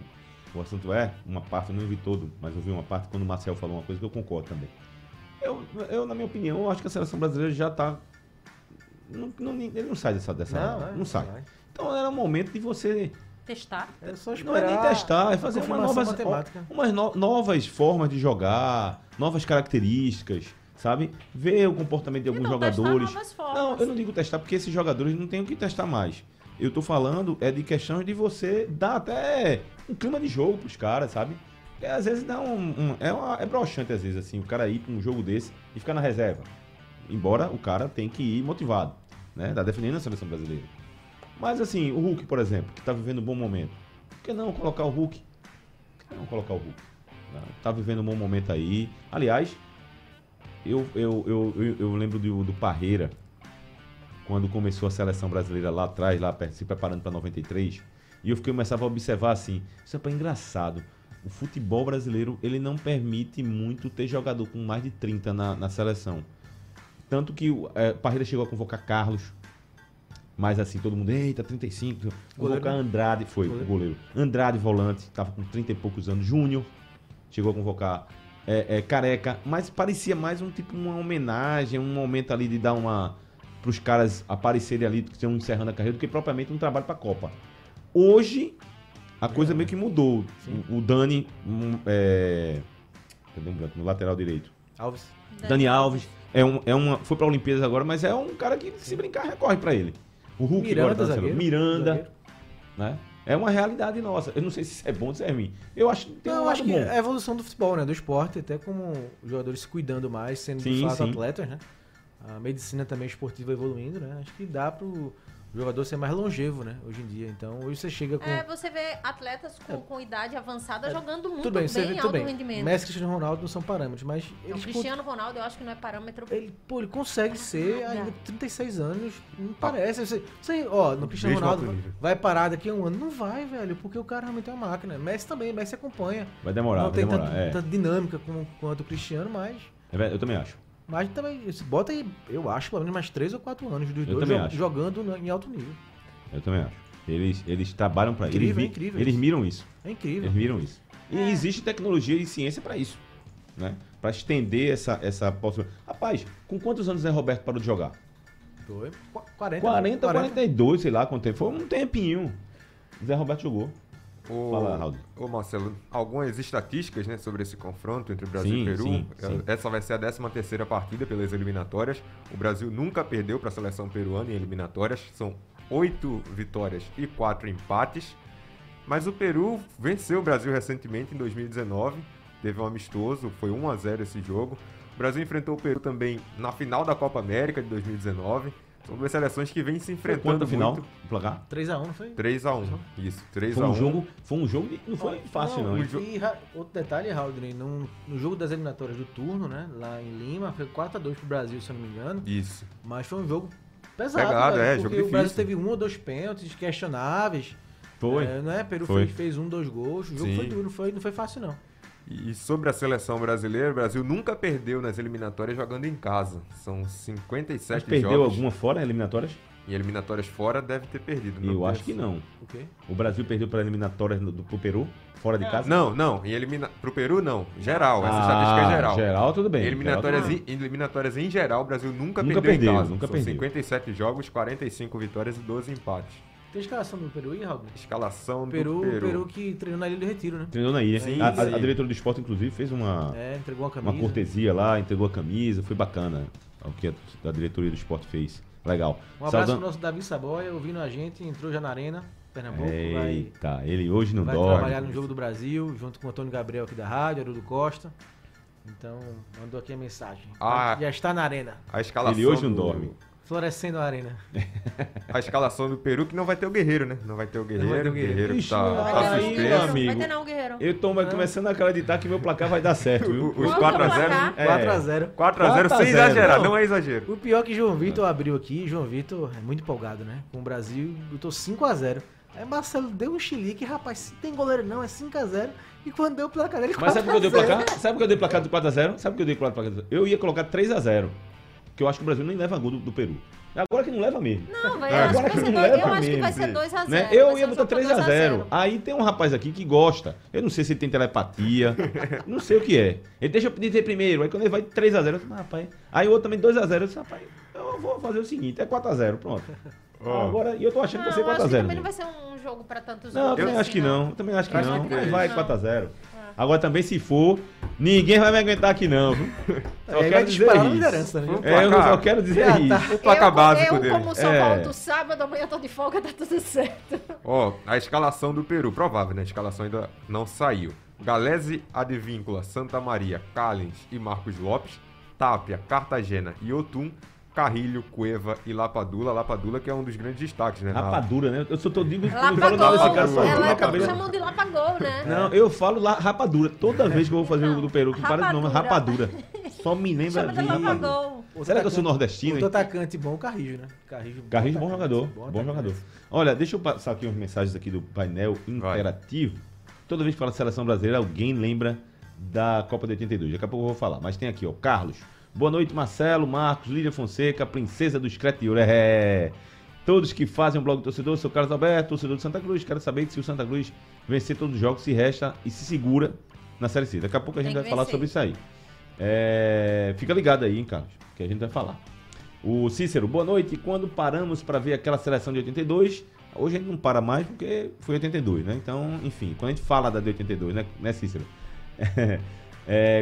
o assunto é, uma parte, eu não ouvi todo, mas ouvi uma parte quando o Marcel falou uma coisa que eu concordo também. Eu, eu na minha opinião, acho que a seleção brasileira já tá. Não, não- ele não sai dessa. dessa não, é, sai. vai. Então era o momento de você. Testar. É só Não é nem testar, é fazer uma novas, matemática. umas no- novas formas de jogar, novas características, sabe? Ver o comportamento de E alguns não, testar jogadores. novas formas. Não, eu não digo testar porque esses jogadores não têm o que testar mais. Eu tô falando é de questões de você dar até um clima de jogo pros caras, sabe? Porque às vezes dá um. um- é, uma, é broxante, às vezes, assim, o cara ir pra um jogo desse e ficar na reserva. Embora o cara tenha que ir motivado, né? Tá defendendo a seleção brasileira. Mas assim, o Hulk, por exemplo, que tá vivendo um bom momento. Por que não colocar o Hulk? Por que não colocar o Hulk? Né? Tá vivendo um bom momento aí. Aliás, eu, eu, eu, eu, eu lembro do, do Parreira, quando começou a seleção brasileira lá atrás, lá se preparando para 93, e eu fiquei começava a observar assim, isso é engraçado. O futebol brasileiro, ele não permite muito ter jogador com mais de 30 na, na seleção. Tanto que o é, Parreira chegou a convocar Carlos, mas assim, todo mundo, eita, 35. Convocar Andrade, foi goleiro. o goleiro. Andrade, volante, estava com 30 e poucos anos. Júnior, chegou a convocar é, é, Careca, mas parecia mais um tipo, uma homenagem, um momento ali de dar uma. para os caras aparecerem ali, que estão encerrando a carreira, do que propriamente um trabalho para a Copa. Hoje, a coisa meio que mudou. O, o, Dani. Um, é, um branco, no lateral direito. Alves. Dani Alves. É um, é uma, foi para a Olimpíadas agora, mas é um cara que, se brincar, recorre para ele. O Hulk Miranda, agora tá zagueiro, Miranda. Zagueiro. Né? É uma realidade nossa. Eu não sei se isso é bom ou se é ruim. Eu acho que tem não, um acho que bom. é a evolução do futebol, né? Do esporte, até como os jogadores se cuidando mais, sendo sim, de fato sim. atletas, né? A medicina também esportiva evoluindo, né? Acho que dá pro jogador ser mais longevo, né? Hoje em dia. Então, hoje você chega com. É, você vê atletas com, é. com idade avançada é. jogando muito tudo bem, bem, vê, alto bem. rendimento. Messi e Cristiano Ronaldo não são parâmetros, mas. Não, eles, Cristiano Ronaldo eu acho que não é parâmetro. Ele, pô, ele consegue ser ainda 36 anos, não parece. Você, você ó, no Cristiano Ronaldo vai, parar daqui a um ano. Não vai, velho, porque o cara realmente é uma máquina. Messi também, Messi acompanha. Vai demorar, não vai tem demorar, tanta, é. tanta dinâmica como, quanto o Cristiano, mas. É eu também acho. Mas também, bota aí, eu acho, pelo menos mais 3 ou 4 anos dos eu dois jogando em alto nível. Eu também acho. Eles, eles trabalham para Incrível, eles, é incrível. Eles miram isso. É incrível. Eles miram isso. E É. existe tecnologia e ciência para isso, né? Para estender essa essa possibilidade. Rapaz, com quantos anos Zé Roberto parou de jogar? Foi. Qu- 40, 40, 42, sei lá quanto tempo. Foi um tempinho. Zé Roberto jogou. Ô, Fala, Raul. ô Marcelo, algumas estatísticas né, sobre esse confronto entre Brasil Sim, e Peru. sim, sim. Essa vai ser a 13 terceira partida pelas eliminatórias. O Brasil nunca perdeu para a seleção peruana em eliminatórias. São oito vitórias e quatro empates. Mas o Peru venceu o Brasil recentemente em 2019. Teve um amistoso, foi 1 a 0 esse jogo. O Brasil enfrentou o Peru também na final da Copa América de 2019. São duas seleções que vêm se enfrentando quanto a final? muito. O placar? 3x1, não foi? 3 a 1 Isso, 3 Foi a um 1 jogo, foi um jogo, de- não foi fácil não. e, hein? e outro detalhe, Haldren, no, no jogo das eliminatórias do turno, né? Lá em Lima, foi 4x2 pro Brasil, se eu não me engano. Isso. Mas foi um jogo pesado, Pegado, velho, é, porque jogo o Brasil difícil. teve um ou dois pênaltis questionáveis. Foi. É, não é? Peru Foi. fez, fez um, dois gols. O jogo Sim. foi duro, não foi, não foi fácil, não. E sobre a seleção brasileira, o Brasil nunca perdeu nas eliminatórias jogando em casa. São Mas 57 perdeu jogos. alguma fora eliminatórias? Em eliminatórias fora deve ter perdido. Eu acho que não. O quê? O Brasil perdeu para eliminatórias do, pro Peru, fora de casa? Não, não. Em elimina... Pro Peru, não. Geral. Essa Ah, estatística é geral. Geral, tudo bem. Em eliminatórias, Geral, em, eliminatórias em geral, o Brasil nunca, Nunca perdeu, perdeu, em casa. nunca São perdeu. 57 jogos, 45 vitórias e 12 empates. Tem escalação do Peru aí, Raul? Escalação do Peru, Peru. Peru que treinou na Ilha do Retiro, né? Treinou na ilha. Sim, a, sim. a diretora do esporte, inclusive, fez uma, É, entregou uma camisa. uma cortesia lá, entregou a camisa, foi bacana o que a, a diretoria do esporte fez. Legal. Um abraço Saudan- pro nosso Davi Saboia, ouvindo a gente, entrou já na Arena, Pernambuco, vai, Eita, ele hoje não vai dorme. trabalhar no Jogo do Brasil, junto com o Antônio Gabriel aqui da rádio, Haroldo Costa. Então, mandou aqui a mensagem. Ah. Já está na Arena, A escalação Ele hoje não do- dorme. Florescendo a Arena. A escalação do Peru que não vai ter o Guerreiro, né? Não vai ter o Guerreiro. vai ter o o Guerreiro Ixi, tá, não Vai tá não, aí, suspenso. Guerreiro. amigo. Vai ter não, Guerreiro. Eu tô começando a acreditar que meu placar vai dar certo, viu? Os Qual que é o 4x0. placar? É. 4x0. 4x0 sem 4 a 0. exagerar, Não. não é exagero. O pior é que João Vitor abriu aqui, João Vitor é muito empolgado, né? Com o Brasil, botou 5x0. Aí Marcelo deu um chilique, rapaz, se tem goleiro não, é 5x0. E quando deu o placar dele, 4x0. Mas sabe por que eu dei o placar? Sabe por que eu dei o placar do 4x0? Sabe por que eu dei o placar do 4x0? Eu ia colocar 3x0. Porque eu acho que o Brasil nem leva gol do, do Peru. Agora que não leva mesmo. Não, velho, eu acho agora que vai que ser não dois- leva eu acho que vai ser 2x0. Né? Eu ia botar 3x0. Aí tem um rapaz aqui que gosta. Eu não sei se ele tem telepatia. não sei o que é. Ele deixa eu dizer primeiro. Aí quando ele vai 3x0, eu disse, rapaz. Aí o outro também 2x0. Eu disse, rapaz, eu vou fazer o seguinte: é 4x0. Pronto. Ó. Agora, e eu tô achando Não, que vai acho ser que 4x0. também não vai ser um jogo pra tantos Não, eu também acho assim, que não. Eu também acho que Acho não. que Mas três. vai Não. 4x0. Agora também, se for, ninguém vai me aguentar aqui, não. viu? Só Aí vai quero dizer isso. liderança, né? É, eu só quero dizer Já tá. isso. O placar eu, básico eu, dele. como só É. volto sábado, amanhã eu tô de folga, tá tudo certo. Ó, a escalação do Peru, provável, né? A escalação ainda não saiu. Galese, Advíncula, Santa Maria, Callens e Marcos Lopes. Tapia, Cartagena e Otum, Carrilho, Cueva e Lapadula. Lapadula que é um dos grandes destaques, né? Rapadura, né? Eu só tô digo falo nada desse cara só Ela cabeça. chamam de lá pagou, né? Não, eu falo lá rapadura. Toda vez que eu vou fazer o do Peru, que para de nome, Rapadura. rapadura. Só me lembra de pagou. Será que eu sou nordestino? Outro hein? atacante bom, o Carrijo, né? Carrijo, Carlinhos, bom atacante, jogador. Bom, jogador. Olha, deixa eu passar aqui umas mensagens aqui do painel interativo. Toda vez que fala seleção brasileira, alguém lembra da Copa de 82. Daqui a pouco eu vou falar. Mas tem aqui, ó, Carlos. Boa noite, Marcelo, Marcos, Lídia Fonseca, princesa do Ouro. É. Todos que fazem o blog do torcedor, sou Carlos Alberto, torcedor do Santa Cruz. Quero saber se o Santa Cruz vencer todos os jogos, se resta e se segura na Série C. Daqui a pouco a gente vai que falar vencer. sobre isso aí. É, Fica ligado aí, hein, Carlos, que a gente vai falar. O Cícero, boa noite. Quando paramos para ver aquela seleção de 82, hoje a gente não para mais porque foi 82, né? Então, enfim, quando a gente fala da de 82, né, né Cícero? É,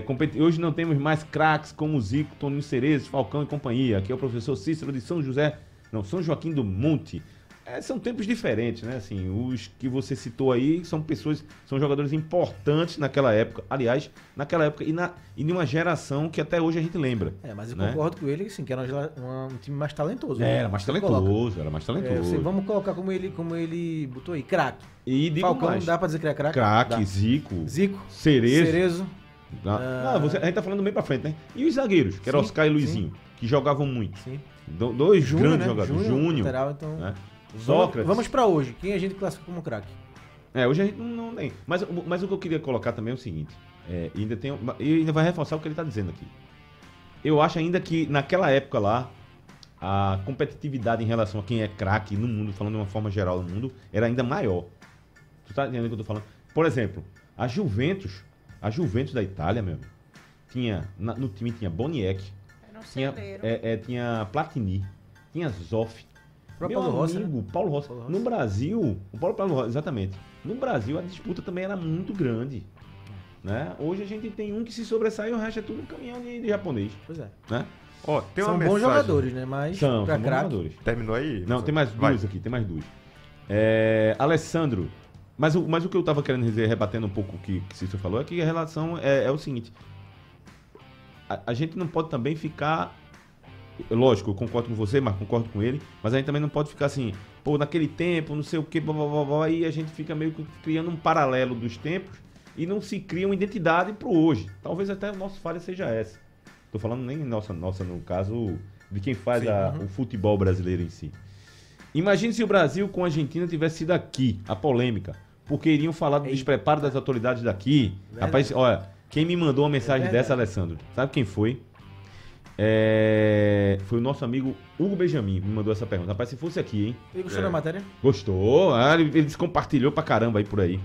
competi- hoje não temos mais craques como Zico, Toninho Cerezo, Falcão e companhia. Aqui é o professor Cícero de São José, não, São Joaquim do Monte. É, são tempos diferentes, né? Assim, os que você citou aí são pessoas, são jogadores importantes naquela época. Aliás, naquela época e, na, e de uma geração que até hoje a gente lembra. É, mas eu né? concordo com ele, assim, que era uma um time mais talentoso. É, né? era mais Você coloca. talentoso, era mais É, talentoso. você- vamos colocar como ele, como ele botou aí, craque. E Falcão, mais, dá pra dizer que é craque? craque. Zico, Zico, Cerezo. Cerezo. Ah, não, você- a gente tá falando bem pra frente, né? E os zagueiros, que era Sim, Oscar e sim. Luizinho, que jogavam muito. Sim. Do- dois Júnior, grandes né? jogadores. Júnior, lateral, então... né? Vamos, Sócrates. vamos pra hoje. Quem a gente classifica como craque? É, hoje a gente não, tem. Mas, o- mas o que eu queria colocar também é o seguinte: é, ainda tem, e ainda vai reforçar o que ele está dizendo aqui. Eu acho ainda que naquela época lá, a competitividade em relação a quem é craque no mundo, falando de uma forma geral no mundo, era ainda maior. Tu tá entendendo o que eu tô falando? Por exemplo, a Juventus, a Juventus da Itália, meu, amigo, tinha, na- no time tinha Boniek, Era um tinha, é, é, tinha Platini, tinha Zoff, meu Paulo Rossi, né? amigo, Paulo Rossi. Paulo Rossi. No Brasil, o Paulo, Paulo Rossi, exatamente. No Brasil a disputa também era muito grande. Né? Hoje a gente tem um que se sobressai e o resto é tudo um caminhão de, de japonês. Pois é. Né? Ó, tem São bons jogadores, né? Mas São, pra são bons jogadores. Terminou aí? Não, tem mais duas aqui, tem mais duas. É, Alessandro, mas o, mas o que eu tava querendo dizer, rebatendo um pouco o que, que Cícero falou, é que a relação é, é o seguinte. A, a gente não pode também ficar. Lógico, eu concordo com você, mas concordo com ele, mas a gente também não pode ficar assim, pô, naquele tempo, não sei o que, blá, blá, blá, blá, e a gente fica meio que criando um paralelo dos tempos e não se cria uma identidade pro hoje. Talvez até o nosso falha seja essa. Tô falando nem nossa, nossa no caso de quem faz Sim, a- uhum. o futebol brasileiro em si. Imagine se o Brasil com a Argentina tivesse sido aqui, a polêmica. Porque iriam falar do Eita. despreparo das autoridades daqui. Verdade. Rapaz, olha, quem me mandou uma mensagem verdade. dessa, Alessandro, sabe quem foi? É, Foi o nosso amigo Hugo Benjamin, me mandou essa pergunta. Rapaz, se fosse aqui, hein? Ele gostou É. da matéria? Gostou, ah, ele, ele compartilhou pra caramba aí por aí.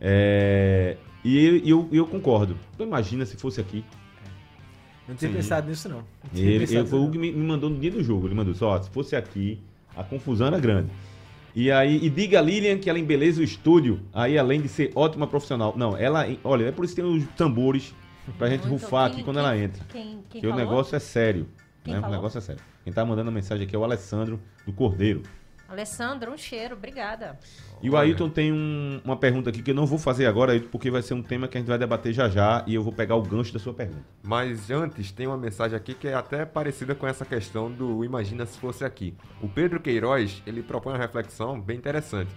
É, E ele- e eu, eu concordo. Então imagina se fosse aqui. Não tinha Sim. pensado nisso, não. Não Ele, pensado ele foi o que me, me mandou no dia do jogo. Ele mandou só, se fosse aqui, a confusão era grande. E aí, e diga a Lilian que ela embeleza o estúdio, aí além de ser ótima profissional. Não, ela, olha, é por isso que tem os tambores pra gente Muito- rufar quem- aqui quando quem- ela entra. Quem, quem Porque o negócio é sério. Né? O negócio é sério. Quem tá mandando a mensagem aqui é o Alessandro do Cordeiro. Alessandro, um cheiro, obrigada. E o. Ailton tem um- uma pergunta aqui que eu não vou fazer agora, Ailton, porque vai ser um tema que a gente vai debater já já e eu vou pegar o gancho da sua pergunta. Mas antes, tem uma mensagem aqui que é até parecida com essa questão do Imagina se fosse aqui. O Pedro Queiroz, ele propõe uma reflexão bem interessante.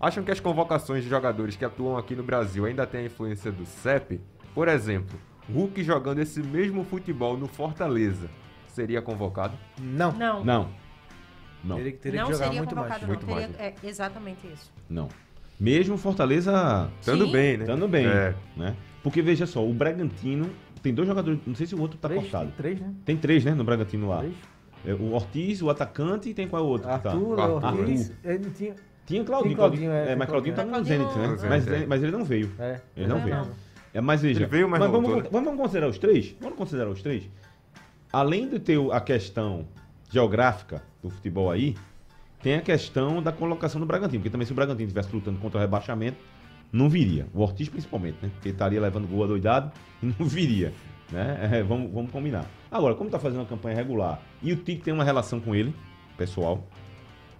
Acham que as convocações de jogadores que atuam aqui no Brasil ainda têm a influência do CEP? Por exemplo, Hulk jogando esse mesmo futebol no Fortaleza, seria convocado? Não. Não, não, Não. Não. Teria, teria não que jogar seria muito mais. convocado, Muito não. mais, Teria, é exatamente isso. Não. Mesmo o Fortaleza Estando Sim. bem, né? estando bem, É. né? Porque veja só, o Bragantino tem dois jogadores, não sei se o outro tá Três, cortado. três, né? Tem três, né, no Bragantino lá. Três. É, o Ortiz, o atacante e tem qual é o outro que tá? Arthur, Arthur, Ortiz. Arthur. Ele tinha... Tinha Claudinho, Tem Claudinho, Claudinho, é, é, tem mas Claudinho tá no Claudinho. Zenit, né? Mas, é. mas ele não veio. É. Ele não Não, veio. não. É, mas veja, Ele veio, mas vamos, voltou, né? vamos considerar os três? Vamos considerar os três? Além de ter a questão geográfica do futebol aí, tem a questão da colocação do Bragantino. Porque também se o Bragantino estivesse lutando contra o rebaixamento, não viria. O Ortiz principalmente, né? Porque estaria levando gol adoidado e não viria. Né? É, vamos, vamos combinar. Agora, como tá fazendo uma campanha regular e o Tite tem uma relação com ele, pessoal,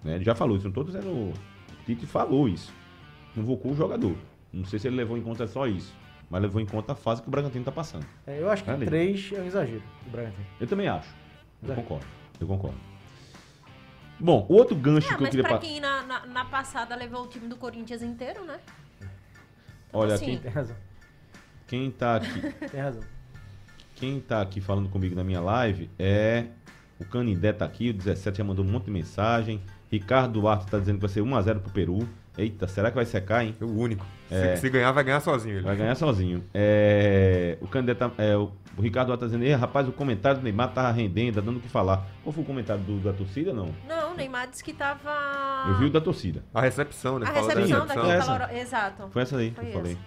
né? Ele já falou isso, não tô dizendo. O Tite falou isso. Convocou o jogador. Não sei se ele levou em conta só isso. mas levou em conta a fase que o Bragantino está passando. É, eu acho que Ali. três é um exagero do Bragantino. Eu também acho. Eu É. concordo. Eu concordo. Bom, o outro gancho É, que eu mas queria... pra pa- quem na, na, na passada levou o time do Corinthians inteiro, né? Olha, assim, quem, Tem razão. quem tá aqui... Tem razão. Quem tá aqui falando comigo na minha live é o Canindé tá aqui, o 17 já mandou um monte de mensagem. Ricardo Duarte tá dizendo que vai ser 1x0 pro Peru. Eita, será que vai secar, hein? O único. Se- É. Se, ganhar, vai ganhar sozinho. Ele. Vai ganhar sozinho. É, o Canindé tá, é, o, o Ricardo tá dizendo, "Ei, rapaz, o comentário do Neymar tá rendendo, tá dando o que falar. Qual foi o comentário do- da torcida, não? Não, o Neymar disse que tava. Eu vi o da torcida. A recepção, né? A Fala da recepção recepção. daquele Essa. calor... Exato. Foi essa aí Foi que eu falei.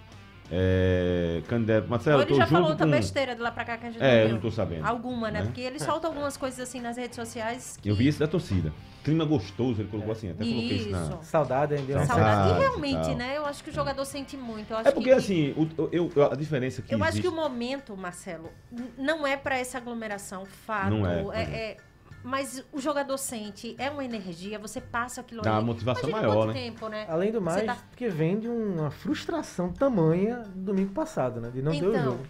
É, Canindé, Marcelo, ele já junto falou outra com... besteira de lá pra cá que a gente É, não eu viu. não tô sabendo. Alguma, né? né? Porque ele solta algumas coisas assim nas redes sociais que... Eu vi esse da torcida. Clima gostoso, ele colocou assim, até coloquei isso na... Isso. Saudade ainda. Saudade. Saudade. E realmente, tal. né? Eu acho que o jogador sente muito. Eu acho É porque que... assim, o- eu, eu- a diferença que Eu acho existe... que o momento, Marcelo, não é pra essa aglomeração, fato. Não é, é, não é. Mas o jogador sente, é uma energia, você passa aquilo Dá uma ali. motivação Imagina maior, né? tempo, né? Além do mais, tá- porque vem de uma frustração tamanha do domingo passado, né? De não ter o Então, jogo.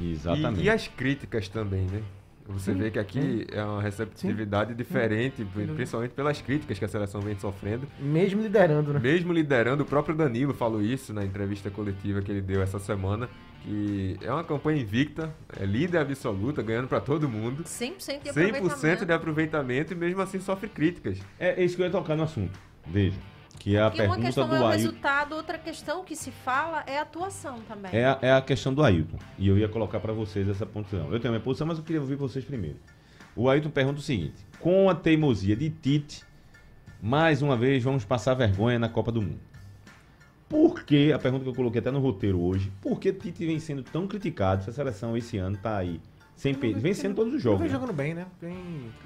Exatamente. E, e as críticas também, né? Você vê que aqui é uma receptividade diferente, principalmente pelas críticas que a seleção vem sofrendo. Mesmo liderando, né? Mesmo liderando, o próprio Danilo falou isso na entrevista coletiva que ele deu essa semana, que é uma campanha invicta, é líder absoluta, ganhando pra todo mundo. 100% de 100% aproveitamento. de aproveitamento e mesmo assim sofre críticas. É isso que eu ia tocar no assunto. Veja. Que é a Porque uma pergunta questão do é o Ailton. resultado, outra questão que se fala é a atuação também. É a, é a questão do Ailton. E eu ia colocar pra vocês essa posição. Eu tenho a minha posição, mas eu queria ouvir vocês primeiro. O Ailton pergunta o seguinte: com a teimosia de Tite, mais uma vez vamos passar vergonha na Copa do Mundo. Por que, a pergunta que eu coloquei até no roteiro hoje, por que Tite vem sendo tão criticado se a seleção esse ano tá aí sem perder, vencendo todos os Não jogos? vem né? jogando bem, né? Vem,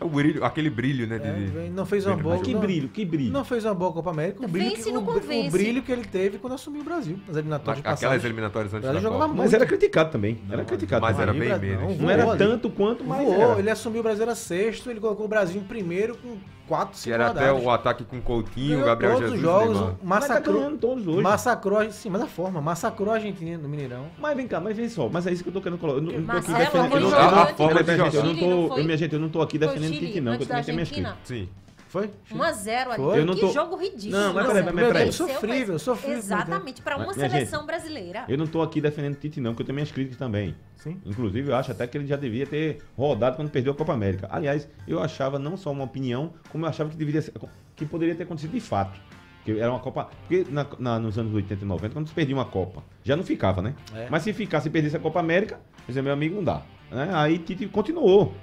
É o brilho, aquele brilho, né? é, não fez uma Mas boa. Que não- brilho, que brilho. Não fez uma boa Copa América. O brilho, Vence que, e não o, o brilho que ele teve quando assumiu o Brasil, nas eliminatórias de aquelas eliminatórias antes da Copa. Mas era criticado também. Era criticado Mas também. era bem menos. Não era voou ali. tanto quanto, mas Voou, era. ele assumiu o Brasil era sexto, ele colocou o Brasil em primeiro com quatro, Que cinco era até rodadas. o ataque com Coutinho, Ganhou Gabriel todos Jesus os e jogos, Neymar. Mas tá massacrou, todos hoje. massacrou, sim, mas da forma, massacrou a Argentina no Mineirão. Mas vem cá, mas vem só, mas é isso que eu tô querendo colocar. Eu não, tô aqui defendendo. eu não- eu não- a forma de eu tô, eu, minha gente, eu não tô aqui defendendo Tite, não, que eu também tenho minhas críticas. Sim. Foi? 1x0 ali. Foi? Eu não que tô- jogo ridículo. Não, mas peraí, mas peraí. Sofrível, sofrível. Exatamente, pra uma Mas, seleção brasileira. Eu não tô aqui defendendo Tite, não, porque eu tenho minhas críticas também. Sim. Inclusive, eu acho até que ele já devia ter rodado quando perdeu a Copa América. Aliás, eu achava não só uma opinião, como eu achava que deveria ser, que poderia ter acontecido de fato. Que era uma Copa. Porque na- na- nos anos 80 e 90, quando se perdia uma Copa, já não ficava, né? É. Mas se ficasse e perdesse a Copa América, meu amigo, não dá. né? Aí Tite continuou.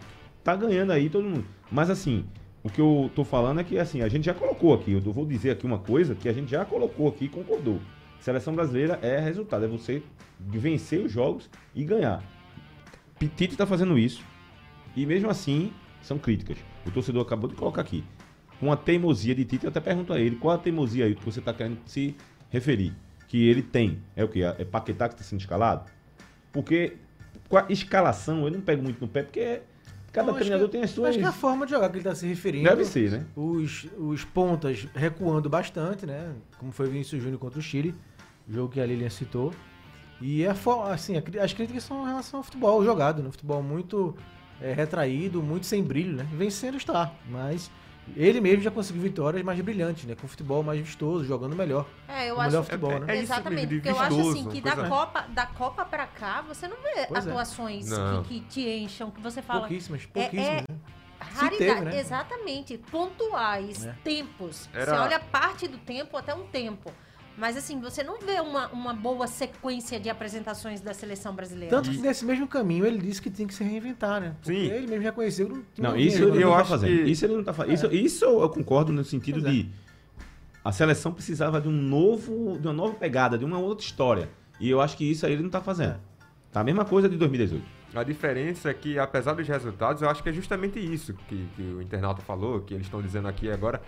Tá ganhando aí todo mundo. Mas assim, o que eu tô falando é que assim, a gente já colocou aqui, eu vou dizer aqui uma coisa que a gente já colocou aqui e concordou. Seleção brasileira é resultado, é você vencer os jogos e ganhar. Tite tá fazendo isso. E mesmo assim, são críticas. O torcedor acabou de colocar aqui. Com a teimosia de Tite, eu até pergunto a ele, qual a teimosia aí que você tá querendo se referir? Que ele tem. É o quê? É Paquetá que está sendo escalado? Porque com a escalação, eu não pego muito no pé, porque cada Não, acho treinador que- tem as suas. Acho que é a forma de jogar que ele está se referindo. Deve ser, né? Os, os pontas recuando bastante, né? Como foi o Vinícius Júnior contra o Chile, jogo que a Lilian citou. E é assim, as críticas são em relação ao futebol jogado, né? Futebol muito é, retraído, muito sem brilho, né? Vencendo está, mas ele mesmo já conseguiu vitórias mais brilhantes, né? Com futebol mais vistoso, jogando melhor. É, eu o acho melhor futebol, é- né? é isso Exatamente, porque eu acho assim que da Copa, da Copa pra cá, você não vê Pois é. atuações Não. que, que te enchem, que você fala. Pouquíssimas, é- pouquíssimas. é- né? Raridade, teve, né? exatamente, pontuais, É. tempos. Era- Você olha parte do tempo até um tempo. Mas assim, você não vê uma, uma boa sequência de apresentações da seleção brasileira. Tanto que nesse mesmo caminho ele disse que tem que se reinventar, né? Porque Sim. ele mesmo reconheceu que não, Não, isso ele eu não tá acho fazendo. que- Isso ele não tá fazendo. Isso, isso eu concordo no sentido Pois é. de a seleção precisava de um novo, de uma nova pegada, de uma outra história. E eu acho que isso aí ele não tá fazendo. Tá a mesma coisa de 2018. A diferença é que, apesar dos resultados, eu acho que é justamente isso que, que o internauta falou, que eles estão dizendo aqui agora.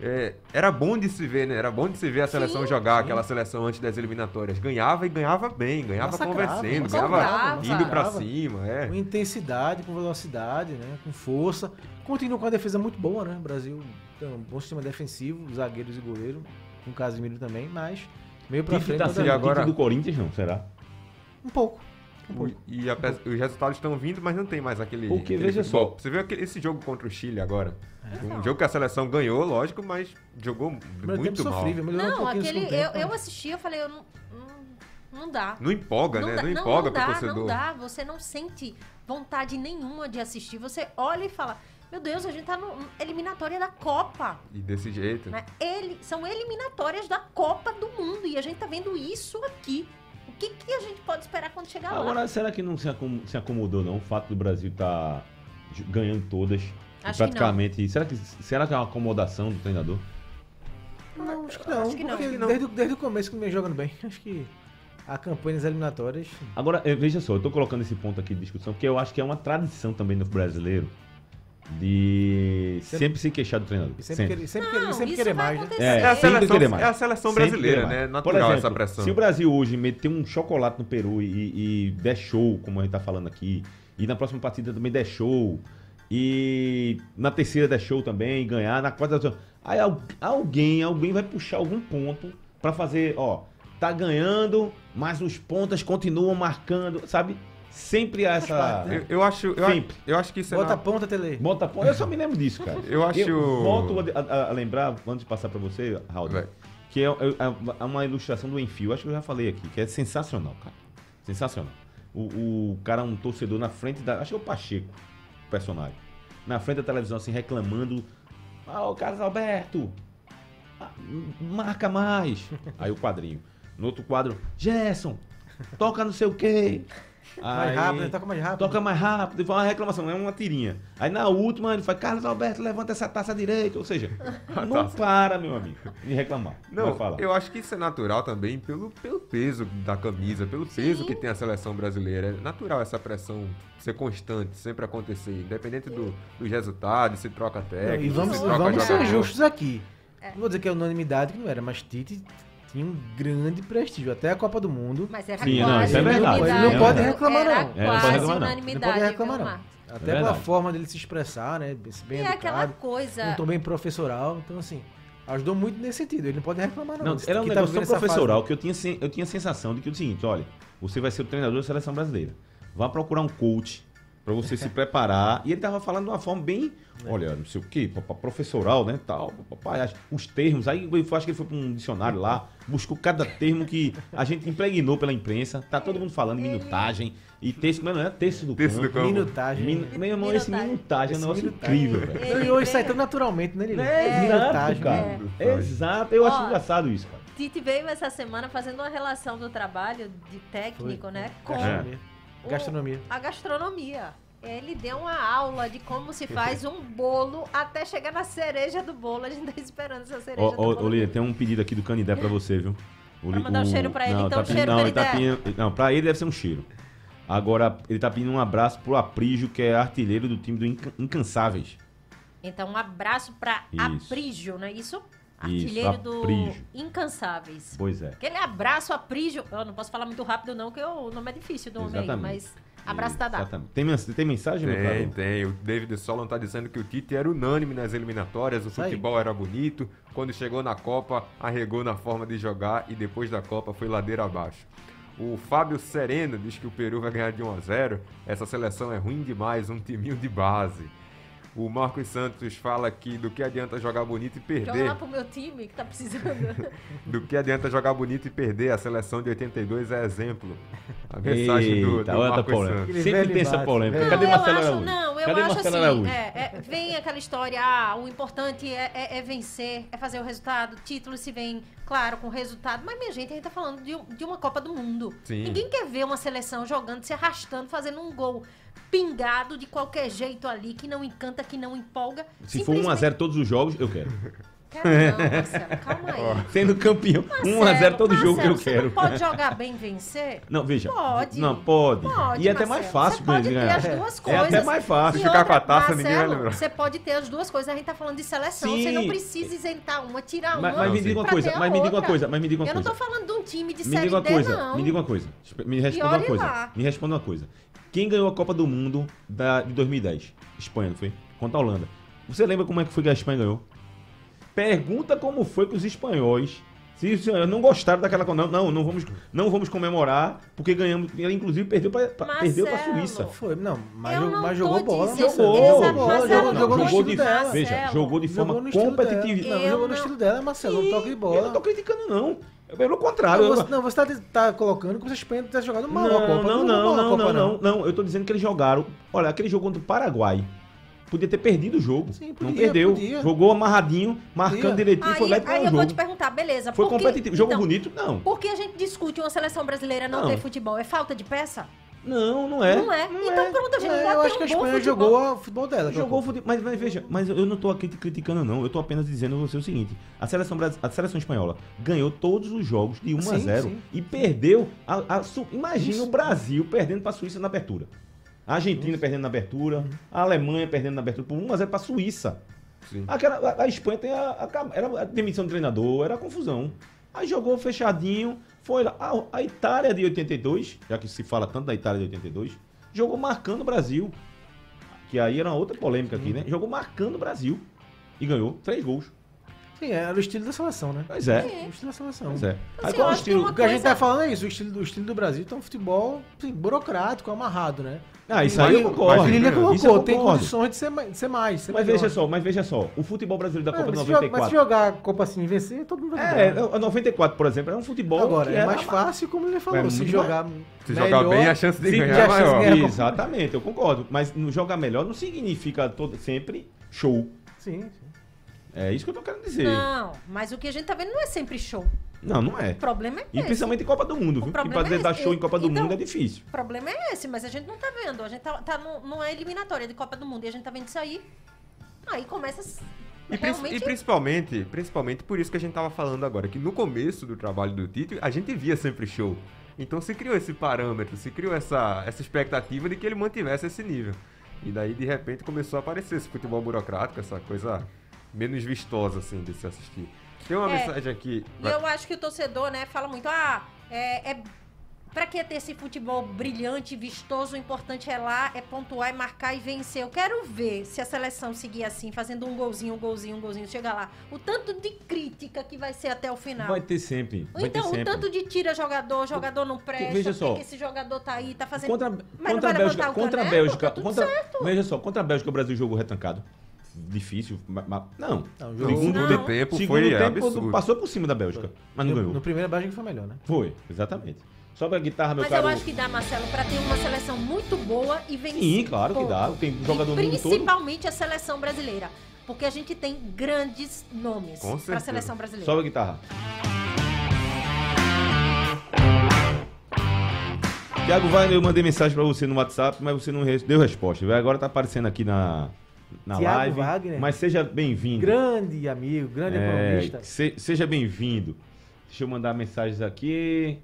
É, era bom de se ver, né? Era bom de se ver a seleção Sim, jogar, aquela seleção antes das eliminatórias. Ganhava e ganhava bem, ganhava Massacrava, conversando, ganhava indo pra cima, é. Com intensidade, com velocidade, né? Com força. Continua com uma defesa muito boa, né? O Brasil tem um bom sistema defensivo, zagueiros e goleiro, com o Casimiro também, mas meio pra Tite frente. tá sendo agora- do Corinthians, não, será? Um pouco. Um O-. E a os resultados estão vindo, mas não tem mais aquele. Porque, aquele veja futebol. só. Você viu aquele- esse jogo contra o Chile agora? É. Um jogo que a seleção ganhou, lógico, mas jogou Primeiro muito tempo mal. sofrível, um Não, no aquele. Eu, eu mas- assisti, eu falei, eu não. Não, não dá. Não empolga, né? dá, Não empolga pro dá, torcedor. Não dá, você não sente vontade nenhuma de assistir. Você olha e fala, meu Deus, a gente tá no eliminatória da Copa. E desse jeito. Né? Ele, são eliminatórias da Copa do Mundo e a gente tá vendo isso aqui. O que, que a gente pode esperar quando chegar lá? Agora, será que não se, acom- se acomodou, não? O fato do Brasil estar ganhando todas. Acho que praticamente. Será que, será que é uma acomodação do treinador? Não, acho que não. Acho que não. porque Acho que não. Desde, o- desde o começo que vem jogando bem. Acho que a campanha das eliminatórias. Agora, eh, veja só, eu tô colocando esse ponto aqui de discussão, porque eu acho que é uma tradição também do brasileiro de Sempre- sempre se queixar do treinador. Sempre, Sempre. querer, sempre, Não, sempre querer mais. Né? É, É a seleção, querer mais. é a seleção brasileira, né? Por Natural exemplo, essa pressão. Se o Brasil hoje meter um chocolate no Peru e, e der show, como a gente tá falando aqui, e na próxima partida também der show, e na terceira der show também, e ganhar, na quarta. Aí al- alguém, alguém vai puxar algum ponto pra fazer, ó, tá ganhando, mas os pontas continuam marcando, sabe? Sempre há essa. né? Eu, eu acho, eu, Sempre. eu acho que isso é Bota na- a ponta, Tele. Bota ponto. Eu só me lembro disso, cara. Eu acho- volto a, a- a lembrar, antes de passar pra você, Raul, Vai. que é, é- é uma ilustração do Enfio. Acho que eu já falei aqui, que é sensacional, cara. Sensacional. O, o cara, um torcedor na frente da. Acho que é o Pacheco, o personagem. Na frente da televisão, assim, reclamando. Ah, o Carlos Alberto! ah, marca mais! Aí o quadrinho. No outro quadro, Gerson! Toca não sei o quê! Mais Aí- rápido, né? Toca mais rápido. Toca mais rápido, e fala uma reclamação, é uma tirinha. Aí na última ele fala, Carlos Alberto, levanta essa taça direita. Ou seja, não para, meu amigo, de reclamar. Não, eu acho que isso é natural também pelo, pelo peso da camisa, pelo peso que tem a seleção brasileira. É natural essa pressão ser constante, sempre acontecer, independente do, dos resultados, se troca Não, técnico. e vamos, se troca vamos ser justos aqui. Não vou dizer que é unanimidade, que não era, mas Tite tinha um grande prestígio. Até a Copa do Mundo. Mas era Sim, não, quase isso é verdade, ele não pode reclamar, Era não. É, não pode quase reclamar, não. unanimidade, Não pode reclamar, não. Marcos? Até É pela forma dele se expressar, né? Bem E é aquela educado. coisa... Um tom bem professoral. Então, assim, ajudou muito nesse sentido. Ele não pode reclamar, não. Não, era um que tá negócio tão vivendo essa professoral fase. que eu tinha, eu tinha a sensação de que é o seguinte, olha, você vai ser o treinador da seleção brasileira. Vá procurar um coach pra você se preparar. E ele tava falando de uma forma bem, olha, não sei o quê, professoral, né, tal, papai, os termos. Aí eu acho que ele foi pra um dicionário lá, buscou cada termo que a gente impregnou pela imprensa. Tá todo mundo falando minutagem e texto, mas não é texto do Texto do campo. campo. Minutagem. Min- meu irmão, esse Minutagem. minutagem é um negócio minutagem. incrível, velho. E hoje sai tão naturalmente, né, Lili? É, exato, cara. É. Exato, eu acho Ó, engraçado isso, cara. Tite veio essa semana fazendo uma relação do trabalho de técnico, Foi. né? Com Gastronomia. o- a gastronomia. Ele deu uma aula de como se faz um bolo até chegar na cereja do bolo. A gente tá esperando essa cereja do bolo. ô, Lilian, tem um pedido aqui do Canidé pra você, viu? O, Pra mandar um cheiro pra ele, não, então, tá cheiro, não, ele tá Canidé. pedindo, não, pra ele deve ser um cheiro. Agora, ele tá pedindo um abraço pro Aprígio, que é artilheiro do time do Inca- Incansáveis. Então, um abraço pra Isso. Aprígio, não é isso? Artilheiro do Aprígio. Incansáveis. Pois é. Aquele abraço, Aprígio. Eu não posso falar muito rápido, não, que o nome é difícil do homem aí, Exatamente. mas abraço tá dado. Exatamente. Tem, tem mensagem, meu Tem, tem. O David Solon tá dizendo que o Tite era unânime nas eliminatórias, o Isso aí. futebol era bonito. Quando chegou na Copa, arregou na forma de jogar e depois da Copa foi ladeira abaixo. O Fábio Sereno diz que o Peru vai ganhar de 1 a 0. Essa seleção é ruim demais, um timinho de base. O Marcos Santos fala que do que adianta jogar bonito e Joga perder. lá pro meu time que tá precisando. Do que adianta jogar bonito e perder. A seleção de 82 é exemplo. A mensagem do, Eita, do a Marcos polêmica. Santos. Sempre tem essa polêmica. velho. Cadê não, Marcelo eu acho, Araújo? não, eu Cadê acho Marcelo assim, Araújo? é, é, vem aquela história, ah, o importante é, é- é vencer, é fazer o resultado, título se vem, claro, com resultado, mas minha gente, a gente tá falando de, de uma Copa do Mundo. Sim. Ninguém quer ver uma seleção jogando, se arrastando, fazendo um gol pingado de qualquer jeito ali, que não encanta, que não empolga. Se for 1x0 todos os jogos, eu quero. Não, Marcelo, calma aí. Sendo campeão, Marcelo, 1x0 todo jogo Marcelo, eu você quero. não pode jogar bem e vencer? Não, veja. Pode. Não, pode. Pode, e é até Marcelo. mais fácil Você pode ter ganhar. as duas É coisas. até mais fácil. E ficar com a taça, ninguém vai Marcelo, lembrar. Você pode ter as duas coisas. A gente tá falando de seleção. Sim. Você não precisa isentar uma, tirar Mas, uma. mas me sim. diga uma coisa, ter mas me diga uma coisa, mas me diga uma Eu não coisa. tô falando de um time de Me série diga uma D, coisa, não. me diga uma coisa. Me responda uma coisa. lá. Me responda uma coisa. Quem ganhou a Copa do Mundo da, de 2010? Espanha, não foi? Contra a Holanda. Você lembra como é que foi que a Espanha ganhou? Pergunta como foi que os espanhóis Se, se não gostaram daquela não, não, não vamos, não vamos comemorar, porque ganhamos. Ele inclusive perdeu para perdeu pra Marcelo. Suíça. Foi, não, mas, Eu jogou- não mas jogou bola. Jogou, Exato, jogou, Marcelo, jogou, não, jogou no jogou estilo de, dela. veja, jogou de forma competitiva. Não, Eu jogou no não- estilo dela, Marcelo, um toque de Eu bola. não tô criticando, não. Pelo contrário. Não, eu- você, não, você tá, tá colocando como se a Espanha tivesse jogado mal a Não, Copa. não, não, a não, Copa, não, não, não. Eu tô dizendo que eles jogaram. Olha, aquele jogo contra o Paraguai. Podia ter perdido o jogo. Sim, não podia, perdeu. podia. Jogou amarradinho, marcando Podia. direitinho, foi lá e Aí, aí eu vou jogo. te perguntar, beleza. Foi por que- competitivo. Jogo então, bonito? Não. Por que a gente discute uma seleção brasileira não, Não. ter futebol? É falta de peça? Não, não é. Não é. então pronto, a gente É, pode eu acho que a Espanha futebol. jogou o futebol dela. Jogou futebol, mas, mas veja, mas eu não tô aqui te criticando não, eu tô apenas dizendo a você o seguinte, a seleção, a seleção espanhola ganhou todos os jogos de 1 a Sim, 0 sim. e perdeu, a, a imagina o Brasil perdendo pra Suíça na abertura, a Argentina perdendo na abertura, a Alemanha perdendo na abertura por 1 a 0 pra Suíça. Sim. Aquela, a, a Espanha tem a, a- era a demissão do treinador, era a confusão. Aí jogou fechadinho, foi lá. A, a Itália de 82, já que se fala tanto da Itália de 82, jogou marcando o Brasil. Que aí era uma outra polêmica aqui, né? Jogou marcando o Brasil. E ganhou três gols. Sim, era o estilo da seleção, né? Pois é. O estilo da seleção. Pois é. Assim, Aí o que estilo. uma O que a gente tá falando é isso, o estilo, do- o estilo do Brasil tá um futebol assim, burocrático, amarrado, né? Ah, isso aí eu concordo. Mas Lilia Isso eu colocou, tem condições de ser, mais- de ser mais. ser Mas melhor. veja só, mas veja só. O futebol brasileiro da É, Copa de mas, se joga- mas 94. se jogar a Copa assim e vencer, todo mundo vai É, jogar. o 94, por exemplo, é um futebol. Agora, que é era mais fácil, como ele falou, É se jogar Se melhor, jogar bem, a chance de ganhar é maior. ganhar Exatamente, eu concordo. Mas no jogar melhor não significa todo, sempre show. Sim, sim. É isso que eu tô querendo dizer. Não, mas o que a gente tá vendo não é sempre show. Não, não é. O problema é E esse. principalmente em Copa do Mundo, O viu? Que problema pra é dar show em Copa do Então- Mundo é difícil. O problema é esse, mas a gente não tá vendo. A gente tá, tá num- numa eliminatória de Copa do Mundo e a gente tá vendo isso aí. Aí começa E, realmente... e principalmente, principalmente por isso que a gente tava falando agora, que no começo do trabalho do Tite, a gente via sempre show. Então se criou esse parâmetro, se criou essa, essa expectativa de que ele mantivesse esse nível. E daí, de repente, começou a aparecer esse futebol burocrático, essa coisa menos vistosa, assim, de se assistir. Tem uma É. mensagem aqui. E eu acho que o torcedor, né, fala muito, ah, é, é Pra que ter esse futebol brilhante, vistoso, o importante é lá, é pontuar, é marcar e vencer. Eu quero ver se a seleção seguir assim, fazendo um golzinho, um golzinho, um golzinho, chegar lá. O tanto de crítica que vai ser até o final. Vai ter sempre. Ou Vai então, ter o sempre. tanto de tira jogador, jogador não presta, Veja só. que esse jogador tá aí, tá fazendo... Contra, Mas não contra a Bélgica, o contra a? Bélgica, Tá contra, certo. veja só, contra a Bélgica o Brasil jogou retrancado. Difícil, ma- ma- não. Não, O segundo Não. tempo Segundo foi tempo absurdo. passou por cima da Bélgica, mas não no, ganhou. no primeiro Bélgica foi melhor, né? Foi, exatamente. Só pra guitarra, meu Mas caro. eu acho que dá, Marcelo, pra ter uma seleção muito boa e vencer. Sim, claro que dá. Tem jogador e mundo todo. principalmente a seleção brasileira. Porque a gente tem grandes nomes Com pra certeza. seleção brasileira. Sobe a guitarra. Tiago Wagner, eu mandei mensagem pra você no WhatsApp, mas você não deu resposta. Agora tá aparecendo aqui na, na Thiago live. Wagner. Mas seja bem-vindo. Grande amigo, grande É, economista. se- seja bem-vindo. Deixa eu mandar mensagens aqui.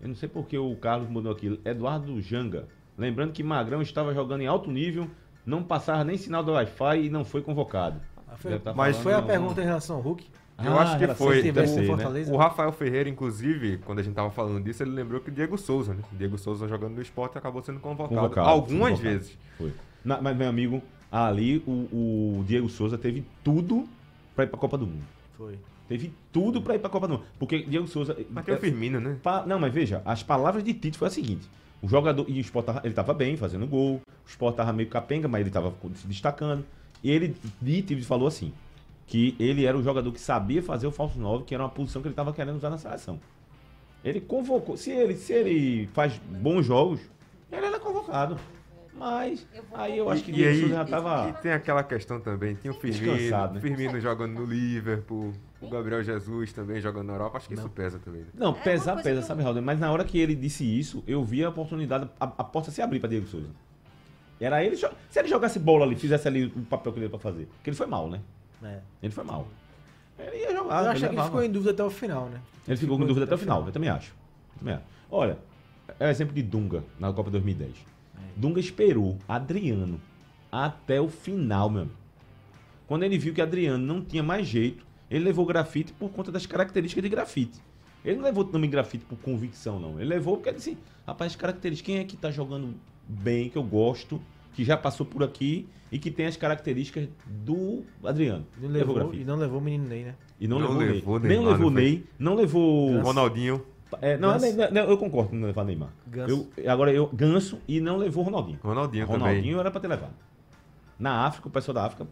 Eu não sei porque o Carlos mudou aqui. Eduardo Janga. Lembrando que Magrão estava jogando em alto nível, não passava nem sinal do Wi-Fi e não foi convocado. Foi, Já tá Mas foi a pergunta em relação ao Hulk. Eu Ah, acho que foi. ser, né? Fortaleza. O Rafael Ferreira, inclusive, quando a gente tava falando disso, ele lembrou que o Diego Souza, né? O Diego Souza jogando no esporte acabou sendo convocado, Convocado, algumas convocado. vezes. Foi. Na- mas, meu amigo, ali o, o Diego Souza teve tudo pra ir pra Copa do Mundo. Foi. Teve tudo pra ir pra Copa do Mundo. Porque Diego Souza. Mas tem o é- Firmino, né? Pa- Não, mas veja, as palavras de Tite foi a seguinte: o jogador. E o Sport tava, ele tava bem, fazendo gol. O Sport tava meio capenga, mas ele tava se destacando. E ele, Tite, falou assim: que ele era o jogador que sabia fazer o falso 9, que era uma posição que ele tava querendo usar na seleção. Ele convocou. Se ele, se ele faz bons jogos, ele era convocado. Mas aí eu acho que E Diego aí, Souza já tava. e tem aquela questão também, tem o Firmino, né? Firmino jogando no Liverpool, o Gabriel Jesus também jogando na Europa, acho que isso pesa também. né? Não, coisa pesa, que eu- sabe, Raul? Mas na hora que ele disse isso, eu vi a oportunidade, a, a porta se abrir pra Diego Souza. Era ele. Se ele jogasse bola ali, fizesse ali o papel que ele ia pra fazer. Porque ele foi mal, né? É. Ele foi mal. Ele ia jogar. eu acho que ele ficou em dúvida até o final, né? Ele ficou com dúvida até o final, eu também acho. Eu também acho. Olha, é o exemplo de Dunga na Copa 2010. Dunga esperou Adriano até o final, meu amigo. Quando ele viu que Adriano não tinha mais jeito, ele levou grafite por conta das características de grafite. Ele não levou também grafite por convicção, não. Ele levou porque ele disse, rapaz, as características, quem é que tá jogando bem, que eu gosto, que já passou por aqui e que tem as características do Adriano. E não levou levou, e grafite. não levou o menino Ney, né? E não, Não levou, levou Ney. Nem levou foi? Ney, não levou. Ronaldinho. É, não, Ganso. não, não, eu concordo com não levar Neymar. Ganso. Eu, agora eu Ganso e não levou Ronaldinho. Ronaldinho, Ronaldinho também. era pra ter levado. Na África, o pessoal da África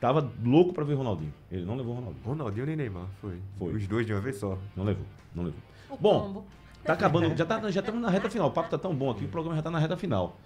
tava louco pra ver Ronaldinho. Ele não levou Ronaldinho. Ronaldinho nem Neymar, foi. Foi. Os dois de uma vez só. Não levou, não levou. O Bom, combo. Tá acabando, já tá, já estamos na reta final. O papo tá tão bom aqui, o programa já tá na reta final.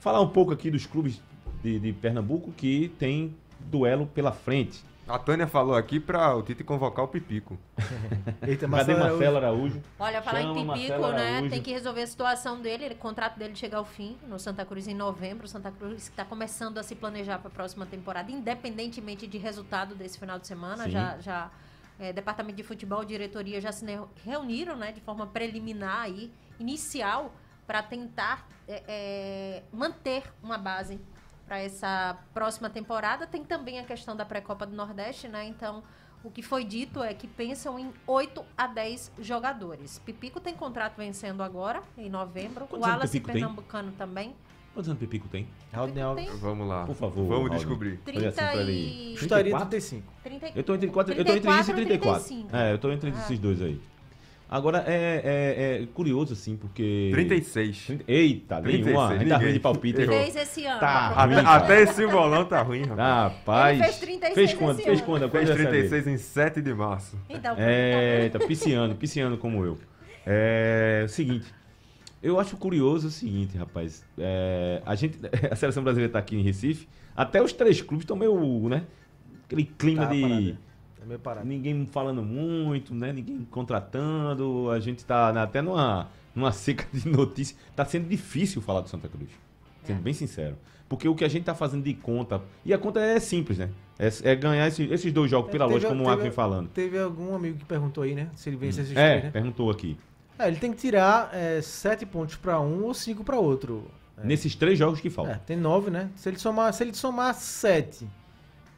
Falar um pouco aqui dos clubes de, de Pernambuco que tem duelo pela frente. A Tânia falou aqui pra o Tite convocar o Pipico. Eita, Cadê Marcelo Araújo. Marcelo Araújo? Olha, falar Chama em Pipico, né? Tem que resolver a situação dele. Ele, o contrato dele chega ao fim no Santa Cruz em novembro. O Santa Cruz está começando a se planejar para a próxima temporada, independentemente de resultado desse final de semana. Sim. Já, já é, departamento de futebol e diretoria já se reuniram, né, de forma preliminar aí, inicial, para tentar é, é, manter uma base para essa próxima temporada. Tem também a questão da pré-copa do Nordeste, né? Então, o que foi dito é que pensam em 8 a 10 jogadores. Pipico tem contrato vencendo agora, em novembro. Quantos o Wallace Pipico tem? Pernambucano também. Quantos anos o Pipico tem? Tem Vamos lá. Por favor, Vamos Raul. descobrir. Olha assim pra 30 ele. e... Chutaria 34? 35. 30 Eu tô entre, quatro, eu tô entre isso e 34. 35. É, eu tô entre Ah. esses dois aí. Agora, é, é- é curioso, assim, porque... 36. 30 Eita, 36, nenhuma. A gente tá ninguém. ruim de palpite. Errou. Fez esse ano. Tá Até, ruim, até esse bolão tá ruim, rapaz. Rapaz. Ele fez 36 Fez quando? Fez quando? Fez vai saber? 36 em 7 de março. Então, É, tá pisciano, pisciano como eu. É, o seguinte, eu acho curioso o seguinte, rapaz. É, a gente, a seleção brasileira tá aqui em Recife, até os três clubes estão meio, né? Aquele clima Tá de parado. É meio parado. ninguém falando muito, né? Ninguém contratando. A gente tá na- até numa, numa seca de notícias. Tá sendo difícil falar do Santa Cruz. Sendo É. bem sincero. Porque o que a gente tá fazendo de conta. E a conta é simples, né? É, é ganhar esse- esses dois jogos pela Teve- lógica, como o Marco vem falando. Teve algum amigo que perguntou aí, né? Se ele vence esses É, três, né? perguntou aqui. É, ele tem que tirar é, sete pontos pra um ou cinco pra outro. Nesses três jogos que É, faltam. tem nove, né? Se ele somar, se ele somar sete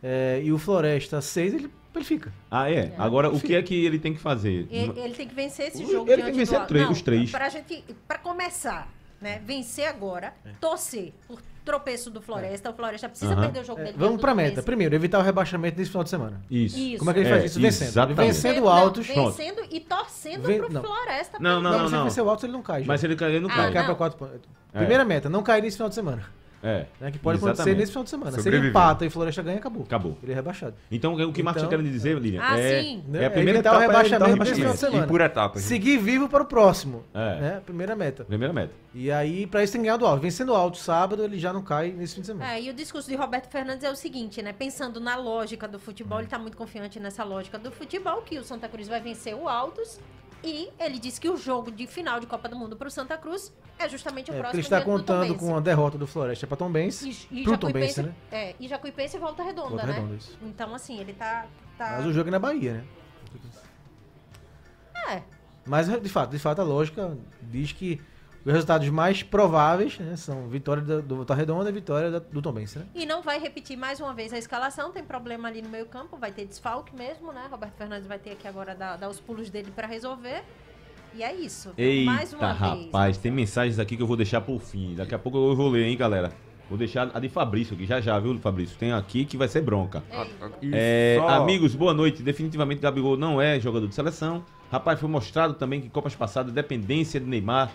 é, e o Floresta seis, ele, ele fica. Ah, é? Agora, o que é que ele tem que fazer? Ele, ele tem que vencer esse Ele jogo tem que vencer do... três- Não, os três. Pra gente, pra começar, né, vencer agora, torcer por tropeço do Floresta. O Floresta precisa perder o jogo É, dele. vamos pra meta. Primeiro, evitar o rebaixamento nesse final de semana. Isso. Isso. Como é que ele É, faz isso? Vencendo. Ele exatamente. vencendo Não, altos. Vencendo e torcendo Ven- pro não. Floresta. Não, não. Não, se ele vencer o altos, ele não cai. já. Mas se ele cair, ele não Ah, cai. Ele cai não. pra quatro pontos. É. Primeira meta, não cair nesse final de semana. É. Né, que pode acontecer Exatamente. nesse final de semana. Se ele empata e Floresta ganha, acabou. Acabou. Ele é rebaixado. Então, o que o Marcos Então- tá querendo dizer, Lilian, Ah, é, sim. é a primeira o etapa é evitar rebaixamento desse final de semana. E por etapas. né? Seguir vivo para o próximo. É. Né? Primeira meta. Primeira meta. E aí, pra isso tem que ganhar do alto. Vencendo o alto sábado, ele já não cai nesse fim de semana. É, e o discurso de Roberto Fernandes é o seguinte, né? Pensando na lógica do futebol, ele tá muito confiante nessa lógica do futebol, que o Santa Cruz vai vencer o Altos. E ele disse que o jogo de final de Copa do Mundo pro Santa Cruz é justamente o É, próximo ele está contando com a derrota do Floresta para Tom Benz. E, e pro Tombense, né? é, e Jacuipense e Volta Redonda, Volta né? Redonda, isso. Então, assim, ele tá... tá... Mas o jogo é na Bahia, né? É, Mas, de fato, de fato, a lógica diz que os resultados mais prováveis né, são vitória do, do Volta Redonda e vitória da- do Tom Benz, né? E não vai repetir mais uma vez a escalação, tem problema ali no meio campo, vai ter desfalque mesmo, né? Roberto Fernandes vai ter aqui agora dar, dar os pulos dele pra resolver. E é isso. mais Eita, uma vez. rapaz, tem mensagens aqui que eu vou deixar por fim. Daqui a pouco eu vou ler, hein, galera. Vou deixar a de Fabrício aqui, já já, viu, Fabrício? Tem aqui que vai ser bronca. É, só- Amigos, boa noite. Definitivamente Gabigol não é jogador de seleção. Rapaz, foi mostrado também que Copas passadas, dependência de Neymar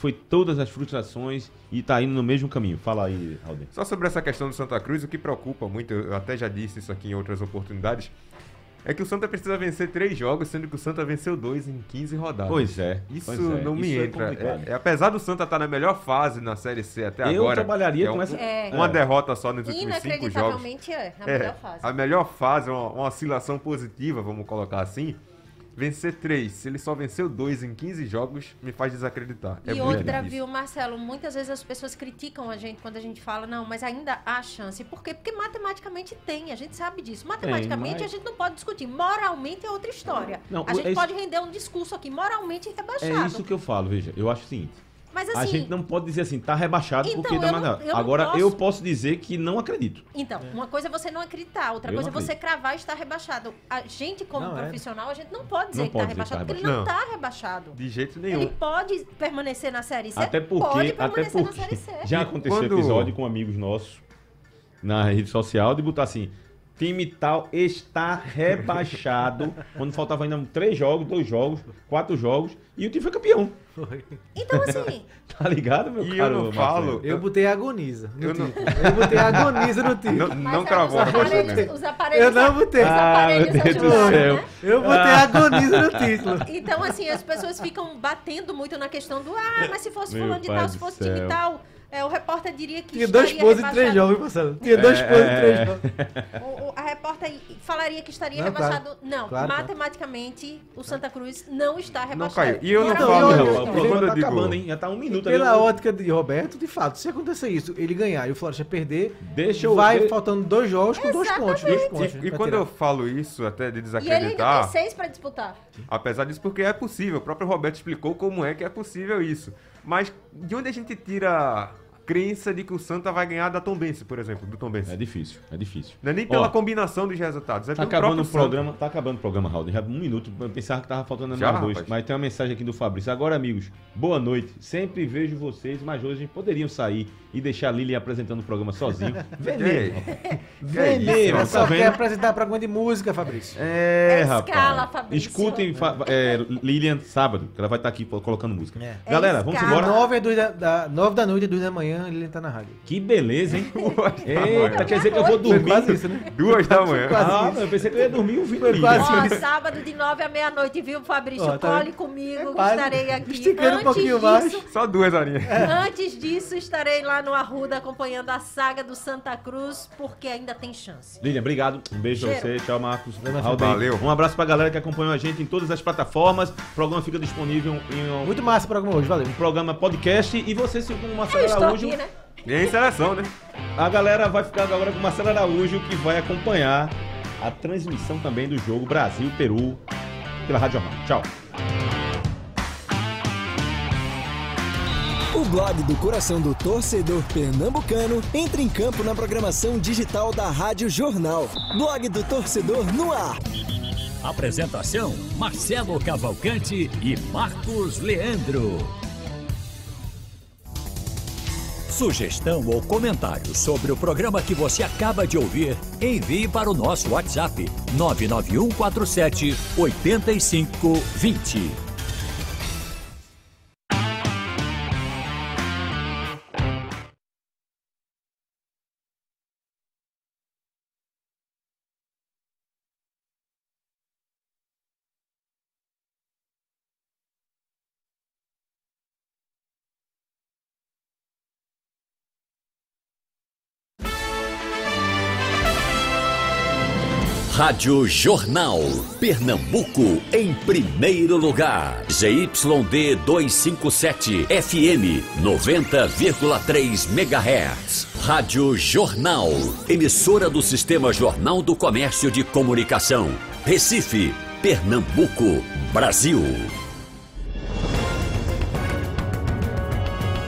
foi todas as frustrações e tá indo no mesmo caminho. Fala aí, Alden. Só sobre essa questão do Santa Cruz, o que preocupa muito, eu até já disse isso aqui em outras oportunidades, é que o Santa precisa vencer três jogos, sendo que o Santa venceu dois em 15 rodadas. Pois é. Isso pois é, não me isso é entra. É- é- apesar do Santa estar na melhor fase na Série C até Eu agora. trabalharia é com um- essa- É. Uma derrota só nos últimos cinco jogos. Inacreditavelmente é, na É, melhor fase. a melhor fase, uma, uma oscilação positiva, vamos colocar assim. Vencer três, se ele só venceu dois em 15 jogos, me faz desacreditar. É e outra, difícil. viu, Marcelo? Muitas vezes as pessoas criticam a gente quando a gente fala, não, mas ainda há chance. Por quê? Porque matematicamente tem, a gente sabe disso. Matematicamente mas- a gente não pode discutir. Moralmente é outra história. Não, a gente é isso- pode render um discurso aqui moralmente rebaixado. É isso que eu falo, veja. Eu acho o seguinte. Mas a assim, gente não pode dizer assim, tá rebaixado Então, porque eu dá não- mais eu não Agora, posso- eu posso dizer que não acredito. Então, uma coisa é você não acreditar, outra Eu coisa é não você cravar e estar rebaixado. A gente, como Não, é. profissional, a gente não pode dizer Não que pode está dizer que tá rebaixado, porque ele não rebaixado. está rebaixado. De jeito nenhum. Ele pode permanecer na Série C, Até porque, pode até permanecer na porque Série C. já aconteceu quando- episódio com amigos nossos na rede social de botar assim, time tal está rebaixado. quando faltavam ainda três jogos, dois jogos, quatro jogos, e o time foi campeão. Então, assim, Tá ligado, meu E eu caro não Marcelo? falo. Eu botei agoniza no Eu não-. Eu botei agoniza no título. Não, não cravou os aparelhos, né? os aparelhos, Eu não botei. os Ah, aparelhos meu Deus do ajudaram, céu. né? Eu botei Ah. agoniza no título. Então, assim, as pessoas ficam batendo muito na questão do ah, mas se fosse Meu fulano de tal, do se fosse céu. time tal, é, o repórter diria que Tinha dois estaria pontos em três rebaixado. jogos, Marcelo. Tinha dois É, pontos em três é. jogos. O- o- a repórter falaria que estaria Não, claro. rebaixado. Não, Claro, claro. matematicamente, o Santa Cruz não está Não rebaixado. caiu. E eu não Por falo, alguma eu- Rapaz, questão. o eu- programa quando eu tá digo- acabando, hein? Já tá um minuto ali. Pela Eu- ótica de Roberto, de fato, se acontecer isso, ele ganhar e o Floresta perder, Deixa eu vai ver- faltando dois jogos com dois pontos. Dois pontos E, e quando tirar. eu falo isso, até de E ele ainda desacreditar, tem seis pra disputar. apesar disso, porque é possível, o próprio Roberto explicou como é que é possível isso. Mas de onde a gente tira crença de que o Santa vai ganhar da Tombense, por exemplo, do Tombense? É difícil, é difícil. Não é nem pela Ó, combinação dos resultados, é Tá acabando o programa, tá acabando o programa, Raul. Já um minuto, eu pensava que tava faltando Já, mais dois. rapaz? Mas tem uma mensagem aqui do Fabrício. Agora, amigos, boa noite. Sempre vejo vocês, mas hoje poderiam sair e deixar a Lili apresentando o programa sozinho. Veneno. Veneno, tá só quer apresentar programa de música, Fabrício. É, Escala, rapaz. Fabrício. Escutem fa- é, Lilian sábado, que ela vai estar aqui colocando música. É. Galera, vamos escala. embora. Nove, é duas da, da, nove da noite e duas da manhã, ele tá na rádio. Que beleza, hein? Eita, Eita, quer dizer que eu vou dormir. quase isso, né? Duas da manhã. quase Ah, isso. eu pensei que eu ia dormir ouvindo quase Lilian. Ó, sábado de nove à meia-noite, viu, Fabrício? Ó, tá Cole comigo, É que quase. estarei aqui. Esticando um pouquinho Antes mais. disso, Só duas horinhas. Antes disso, estarei lá no Arruda acompanhando a saga do Santa Cruz, porque ainda tem chance. Lilian, obrigado. Um beijo pra Cheiro. você. Tchau, Marcos. Valeu. Um abraço pra galera que acompanhou a gente em todas as plataformas. O programa fica disponível em um, Muito massa o programa hoje, valeu. um programa podcast. E você, se com o Marcelo Araújo, aqui, né? E em seleção, né? a galera vai ficar agora com o Marcelo Araújo, que vai acompanhar a transmissão também do jogo Brasil-Peru pela Rádio Jornal. Tchau. Blog do coração do torcedor pernambucano entra em campo na programação digital da Rádio Jornal. Blog do torcedor no ar. Apresentação: Marcelo Cavalcante e Marcos Leandro. Sugestão ou comentário sobre o programa que você acaba de ouvir, envie para o nosso WhatsApp 99147 8520. Rádio Jornal. Pernambuco em primeiro lugar. ZYD 257 FM 90,3 MHz. Rádio Jornal. Emissora do Sistema Jornal do Comércio de Comunicação. Recife, Pernambuco, Brasil.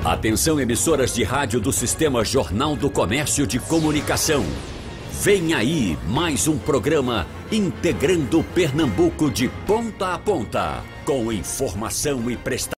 Atenção, emissoras de rádio do Sistema Jornal do Comércio de Comunicação. Vem aí mais um programa integrando Pernambuco de ponta a ponta, com informação e prestação.